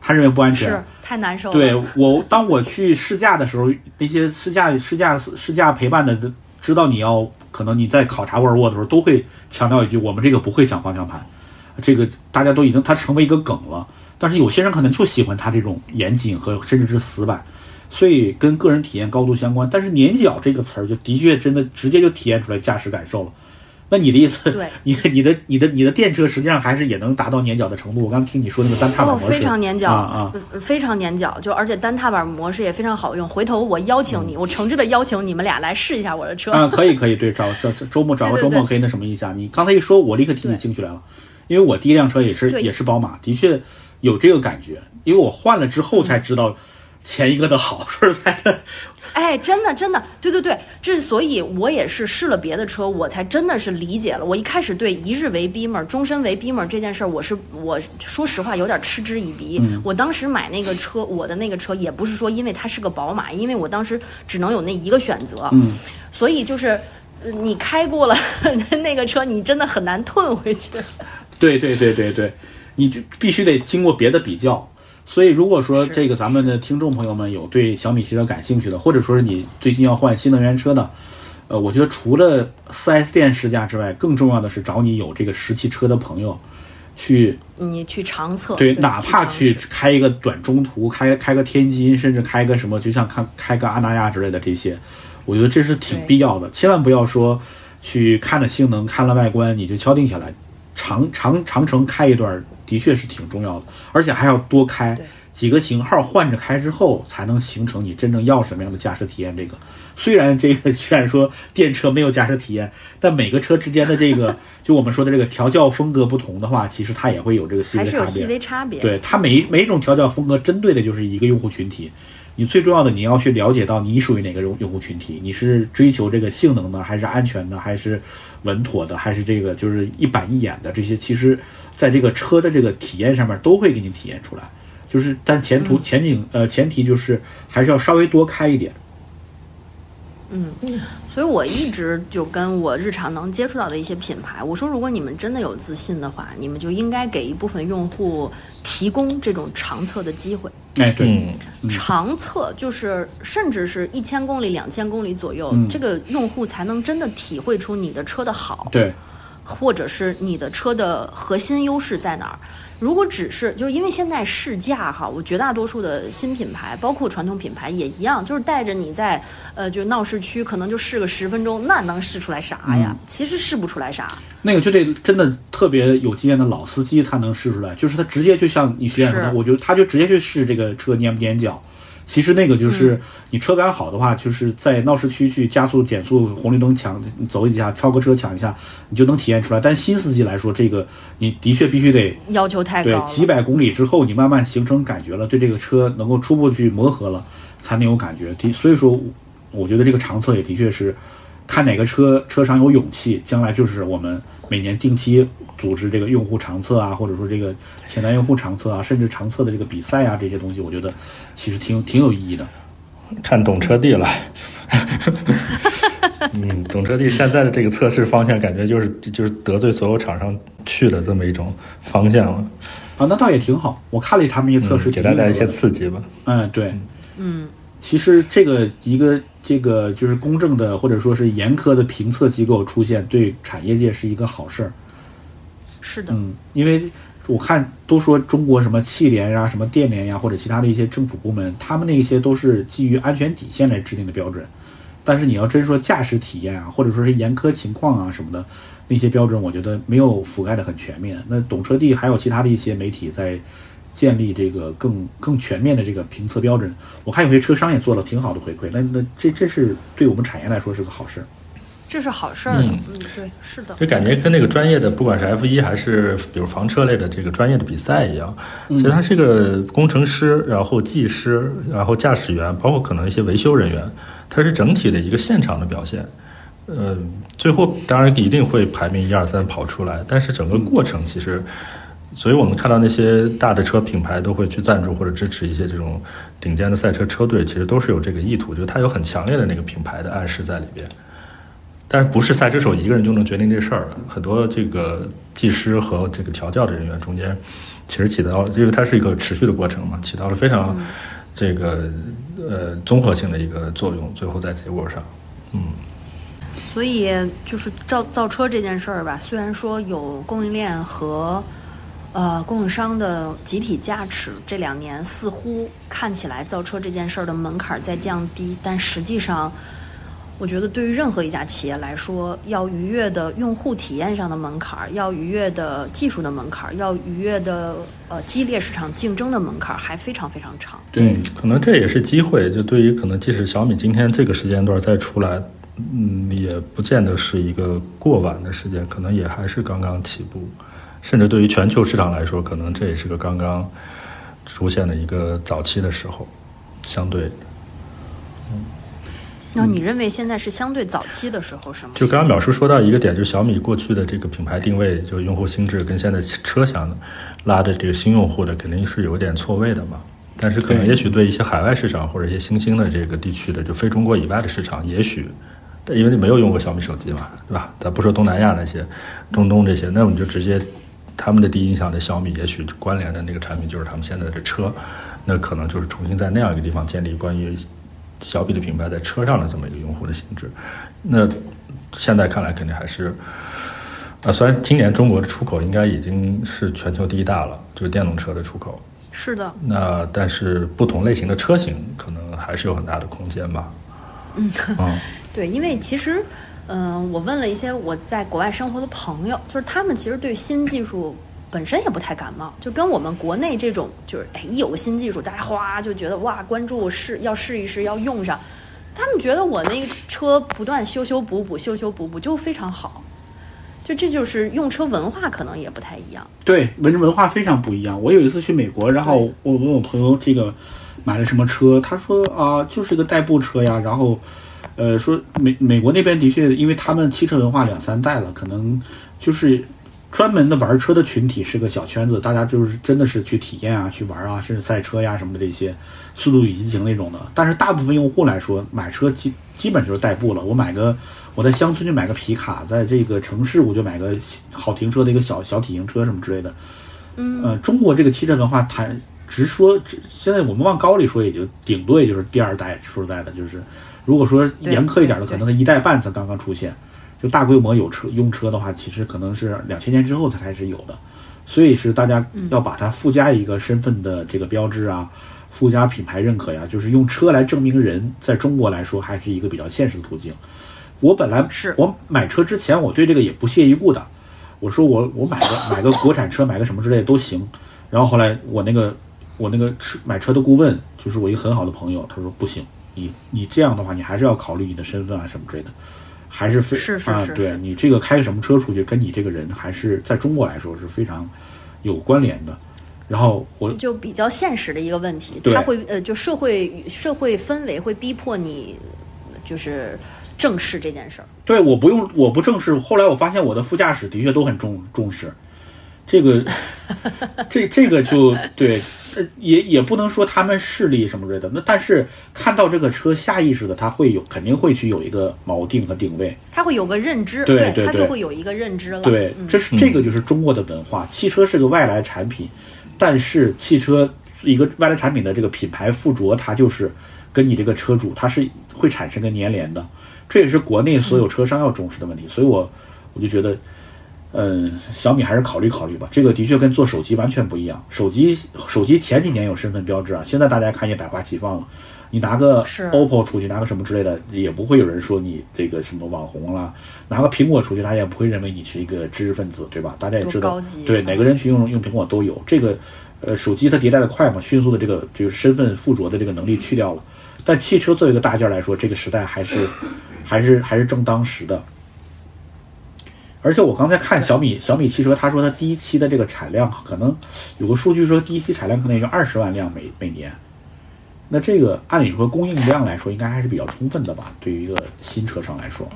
他认为不安全。是太难受了。对我，当我去试驾的时候，那些试驾、试驾、试驾陪伴的，知道你要可能你在考察沃尔沃的时候，都会强调一句：我们这个不会抢方向盘。这个大家都已经它成为一个梗了。但是有些人可能就喜欢它这种严谨和甚至是死板，所以跟个人体验高度相关。但是粘脚这个词儿就的确真的直接就体验出来驾驶感受了。那你的意思，对 你你的你的你的电车实际上还是也能达到粘脚的程度。我刚听你说那个单踏板哦，模式，非常粘脚，啊非常粘脚，就而且单踏板模式也非常好用。回头我邀请你，我诚挚的邀请你们俩来试一下我的车。嗯啊，可以可以，对，找找找周末找个周末可以那什么一下。你刚才一说，我立刻提起兴趣来了，因为我第一辆车也是也是宝马，的确有这个感觉。因为我换了之后才知道，前一个的好。说实在的，哎，真的真的，对对对，这所以我也是试了别的车，我才真的是理解了。我一开始对一日为 Beamer，终身为 Beamer 这件事儿，我是我说实话有点嗤之以鼻。我当时买那个车，我的那个车也不是说因为它是个宝马，因为我当时只能有那一个选择，嗯，所以就是呃你开过了 那个车，你真的很难退回去。对对对对对，你就必须得经过别的比较。所以，如果说这个咱们的听众朋友们有对小米汽车感兴趣的，或者说是你最近要换新能源车的，呃，我觉得除了 4S 店试驾之外，更重要的是找你有这个实际车的朋友，去你去长测，对，哪怕去开一个短中途，开开个天津，甚至开个什么，就像开开个阿那亚之类的这些，我觉得这是挺必要的。千万不要说去看了性能、看了外观你就敲定下来，长长长城开一段的确是挺重要的，而且还要多开几个型号换着开之后，才能形成你真正要什么样的驾驶体验。这个虽然这个 虽然说电车没有驾驶体验，但每个车之间的这个就我们说的这个调教风格不同的话，其实它也会有这个细微差别。还是有细微差别。对它每一每一种调教风格针对的就是一个用户群体。你最重要的，你要去了解到你属于哪个用用户群体，你是追求这个性能的，还是安全的，还是稳妥的，还是这个就是一板一眼的这些，其实在这个车的这个体验上面都会给你体验出来。就是，但前途前景呃前提就是还是要稍微多开一点。所以我一直就跟我日常能接触到的一些品牌，我说，如果你们真的有自信的话，你们就应该给一部分用户提供这种长测的机会。哎，对，嗯，长测就是甚至是一千公里、两千公里左右，嗯。这个用户才能真的体会出你的车的好，对，或者是你的车的核心优势在哪儿。如果只是就是因为现在试驾哈，我绝大多数的新品牌，包括传统品牌也一样，就是带着你在呃就闹市区可能就试个十分钟，那能试出来啥呀？嗯其实试不出来啥。那个就得真的特别有经验的老司机，他能试出来，就是他直接就像你学员说的，我觉得他就直接去试这个车粘不粘脚。其实那个就是嗯你车感好的话，就是在闹市区去加速、减速、红绿灯抢走一下，超个车抢一下，你就能体验出来。但新司机来说，这个你的确必须得要求太对高对，几百公里之后，你慢慢形成感觉了，对这个车能够初步去磨合了，才能有感觉。的，所以说，我觉得这个长测也的确是看哪个车车商有勇气，将来就是我们每年定期组织这个用户长测啊，或者说这个潜在用户长测啊，甚至长测的这个比赛啊，这些东西，我觉得其实挺挺有意义的。看懂车帝了。嗯，懂车帝现在的这个测试方向，感觉就是就是得罪所有厂商去的这么一种方向了，啊，那倒也挺好。我看了他们一些测试，嗯给大家一些刺激吧。嗯，对，嗯，其实这个一个这个就是公正的或者说是严苛的评测机构出现，对产业界是一个好事儿。是的，嗯，因为我看都说中国什么汽联呀、什么电联呀，或者其他的一些政府部门，他们那些都是基于安全底线来制定的标准。但是你要真说驾驶体验啊，或者说是严苛情况啊什么的，那些标准我觉得没有覆盖的很全面。那懂车帝还有其他的一些媒体在建立这个更更全面的这个评测标准，我看有些车商也做了挺好的回馈。那那这这是对我们产业来说是个好事。这是好事儿。嗯嗯，对，是的。就感觉跟那个专业的，不管是 F 一还是比如房车类的这个专业的比赛一样，其实它是一个工程师，然后技师，然后驾驶员，包括可能一些维修人员，它是整体的一个现场的表现。呃，最后当然一定会排名一二三跑出来，但是整个过程其实，所以我们看到那些大的车品牌都会去赞助或者支持一些这种顶尖的赛车车队，其实都是有这个意图，就是它有很强烈的那个品牌的暗示在里边。但是不是赛车手一个人就能决定这事儿的，很多这个技师和这个调教的人员中间，其实起到，因为它是一个持续的过程嘛，起到了非常这个呃综合性的一个作用，最后在结果上，嗯，所以就是造造车这件事儿吧，虽然说有供应链和呃供应商的集体加持，这两年似乎看起来造车这件事儿的门槛在降低，但实际上，我觉得对于任何一家企业来说，要逾越的用户体验上的门槛儿，要逾越的技术的门槛儿，要逾越的呃激烈市场竞争的门槛儿，还非常非常长。对，可能这也是机会，就对于可能即使小米今天这个时间段再出来，嗯，也不见得是一个过晚的时间，可能也还是刚刚起步，甚至对于全球市场来说，可能这也是个刚刚出现的一个早期的时候。相对。那你认为现在是相对早期的时候是吗？就刚刚淼叔说到一个点，就是小米过去的这个品牌定位，就用户心智跟现在车想拉的这个新用户的，肯定是有点错位的嘛。但是可能也许对一些海外市场或者一些新兴的这个地区的，就非中国以外的市场，也许，因为你没有用过小米手机嘛，对吧？咱不说东南亚那些，中东这些，那我们就直接他们的第一印象的小米，也许关联的那个产品就是他们现在的车，那可能就是重新在那样一个地方建立关于。小米的品牌在车上的这么一个用户的心智，那现在看来肯定还是，啊，虽然今年中国的出口应该已经是全球第一大了，就是电动车的出口。是的。那但是不同类型的车型可能还是有很大的空间吧。嗯。对，因为其实，嗯，我问了一些我在国外生活的朋友，就是他们其实对新技术。本身也不太感冒，就跟我们国内这种，就是哎，一有个新技术，大家哗就觉得哇，关注试要试一试，要用上。他们觉得我那个车不断修修补补，修修补补就非常好。就这就是用车文化可能也不太一样。对，文文化非常不一样。我有一次去美国，然后我问我朋友这个买了什么车，他说啊，就是一个代步车呀。然后，呃，说美美国那边的确，因为他们汽车文化两三代了，可能就是。专门的玩车的群体是个小圈子，大家就是真的是去体验啊，去玩啊，甚至赛车呀什么的这些，速度与激情那种的。但是大部分用户来说，买车基基本就是代步了。我买个我在乡村就买个皮卡，在这个城市我就买个好停车的一个小小体型车什么之类的。嗯，呃，中国这个汽车文化谈直说，现在我们往高里说，也就顶多也就是第二代。说实在的，就是如果说严苛一点的，可能它一代半才刚刚出现。就大规模有车用车的话，其实可能是两千年之后才开始有的，所以是大家要把它附加一个身份的这个标志啊，附加品牌认可呀，就是用车来证明人，在中国来说还是一个比较现实的途径。我本来是我买车之前，我对这个也不屑一顾的，我说我我买个买个国产车，买个什么之类的都行。然后后来我那个我那个车买车的顾问，就是我一个很好的朋友，他说不行，你你这样的话，你还是要考虑你的身份啊什么之类的。还是非啊，对你这个开个什么车出去，跟你这个人还是在中国来说是非常有关联的。然后我就比较现实的一个问题，他会呃，就社会社会氛围会逼迫你就是正视这件事儿。对，我不用，我不正视。后来我发现我的副驾驶的确都很重重视这个，这这个就对。也也不能说他们势力什么之类的，那但是看到这个车，下意识的他会有肯定会去有一个锚定和定位，他会有个认知，对对，他就会有一个认知了。对，这是这个就是中国的文化。汽车是个外来产品，但是汽车一个外来产品的这个品牌附着，它就是跟你这个车主，它是会产生个粘连的。这也是国内所有车商要重视的问题。所以我我就觉得。嗯，小米还是考虑考虑吧。这个的确跟做手机完全不一样。手机手机前几年有身份标志啊，现在大家看也百花齐放了。你拿个 OPPO 出去，拿个什么之类的，也不会有人说你这个什么网红啦。拿个苹果出去，大家也不会认为你是一个知识分子，对吧？大家也知道，对哪个人去用用苹果都有。这个呃，手机它迭代的快嘛，迅速的这个就是身份附着的这个能力去掉了。但汽车作为一个大件来说，这个时代还是还是还是正当时的。而且我刚才看小米小米汽车，他说他第一期的这个产量可能有个数据说第一期产量可能也就二十万辆每每年。那这个按理说供应量来说应该还是比较充分的吧？对于一个新车商来说。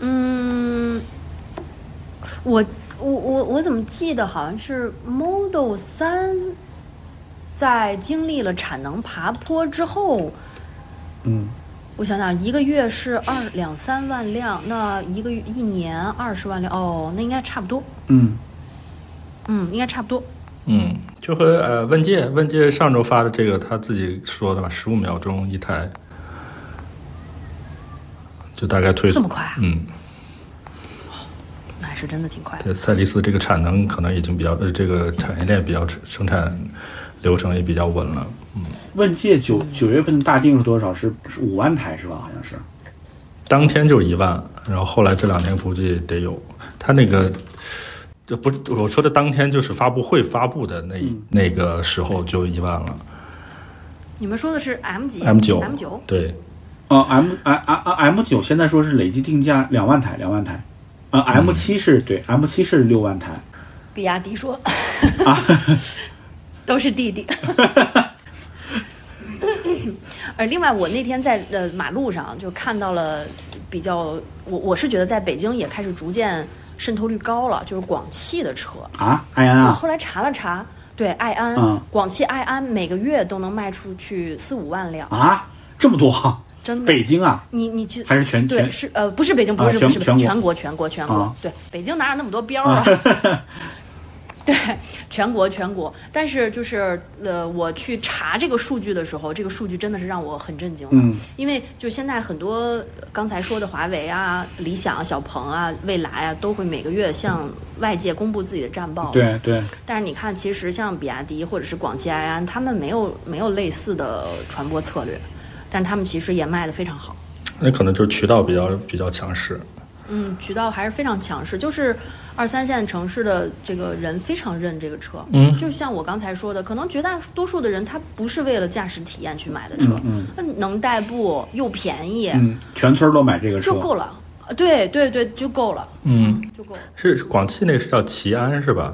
嗯，我我我我怎么记得好像是 Model 三在经历了产能爬坡之后，嗯。我想想，一个月是二两三万辆，那一个月一年二十万辆，哦，那应该差不多。嗯，嗯，应该差不多。嗯，就和呃问界问界上周发的这个他自己说的嘛，十五秒钟一台，就大概推这么快？嗯，那还是真的挺快。对，赛力斯这个产能可能已经比较呃，这个产业链比较生产流程也比较稳了。嗯。问界九九月份的大定是多少？是是五万台是吧？好像是，当天就一万，然后后来这两天估计得有。他那个，这不我说的当天就是发布会发布的那那个时候就一万了。你们说的是 M 几？M 九？M 九？对。呃，M M M M 九现在说是累计定价两万台，两万台。啊，M 七是对，M 七是六万台。比亚迪说啊，都是弟弟。而，另外我那天在呃马路上就看到了比较，我我是觉得在北京也开始逐渐渗透率高了，就是广汽的车。啊，爱安啊，我后来查了查，对，爱安，嗯。广汽爱安每个月都能卖出去四五万辆，啊，这么多，真的。北京啊，你你去还是全对全？是呃不是北京不是、啊全不是全国。全国全国全国、啊。对北京哪有那么多标啊？对，全国全国，但是就是呃，我去查这个数据的时候，这个数据真的是让我很震惊的，嗯因为就现在很多呃刚才说的华为啊、理想啊、小鹏啊、蔚来啊，都会每个月向外界公布自己的战报，对对，但是你看，其实像比亚迪或者是广汽埃安，他们没有没有类似的传播策略，但是他们其实也卖的非常好。那可能就是渠道比较比较强势。嗯，渠道还是非常强势，就是二三线城市的这个人非常认这个车。嗯。就像我刚才说的，可能绝大多数的人他不是为了驾驶体验去买的车，嗯那能代步又便宜、嗯，全村都买这个车。就，够了。呃对对对，就够了，嗯，就够了。是是广汽那个是叫奇安是吧？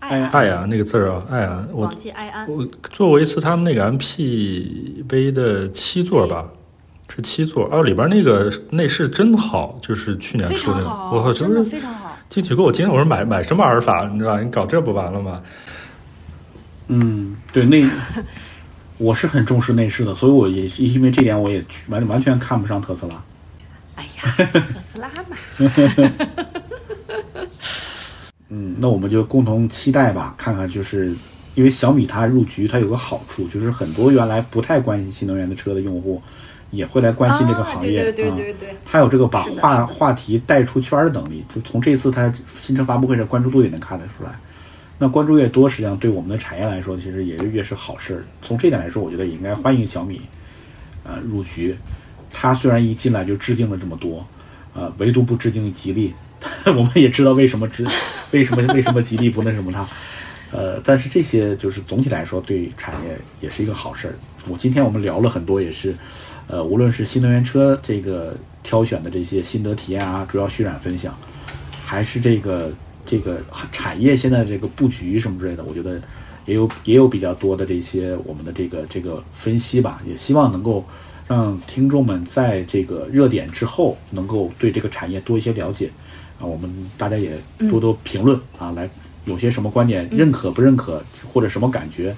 爱安，爱安那个字儿啊，爱啊，我广汽埃安，我坐过一次他们那个 MPV 的七座吧，是七座，哦，里边那个内饰真好，就是去年出的，常好，我靠，真的非常好。进去给我惊了，我说买买什么阿尔法，你知道吧？你搞这不完了吗？嗯，对内，我是很重视内饰的，所以我也是因为这点，我也完完全看不上特斯拉。哎呀，特斯拉嘛，嗯，那我们就共同期待吧，看看就是因为小米它入局，它有个好处，就是很多原来不太关心新能源的车的用户，也会来关心这个行业。啊、对对对啊对对。他有这个把话话题带出圈儿的能力，就从这次他新车发布会的关注度也能看得出来。那关注越多，实际上对我们的产业来说，其实也是越是好事儿。从这点来说，我觉得也应该欢迎小米，呃，入局。他虽然一进来就致敬了这么多，呃，唯独不致敬吉利。我们也知道为什么致，为什么 为什么吉利不那什么他，呃，但是这些就是总体来说对产业也是一个好事儿。我今天我们聊了很多，也是，呃，无论是新能源车这个挑选的这些心得体验啊，主要渲染分享，还是这个这个产业现在这个布局什么之类的，我觉得也有也有比较多的这些我们的这个这个分析吧，也希望能够让听众们在这个热点之后，能够对这个产业多一些了解啊。我们大家也多多评论啊，来有些什么观点认可不认可，或者什么感觉。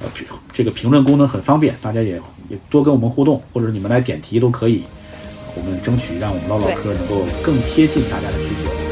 呃，评这个评论功能很方便，大家也也多跟我们互动，或者你们来点题都可以。我们争取让我们唠唠嗑能够更贴近大家的需求。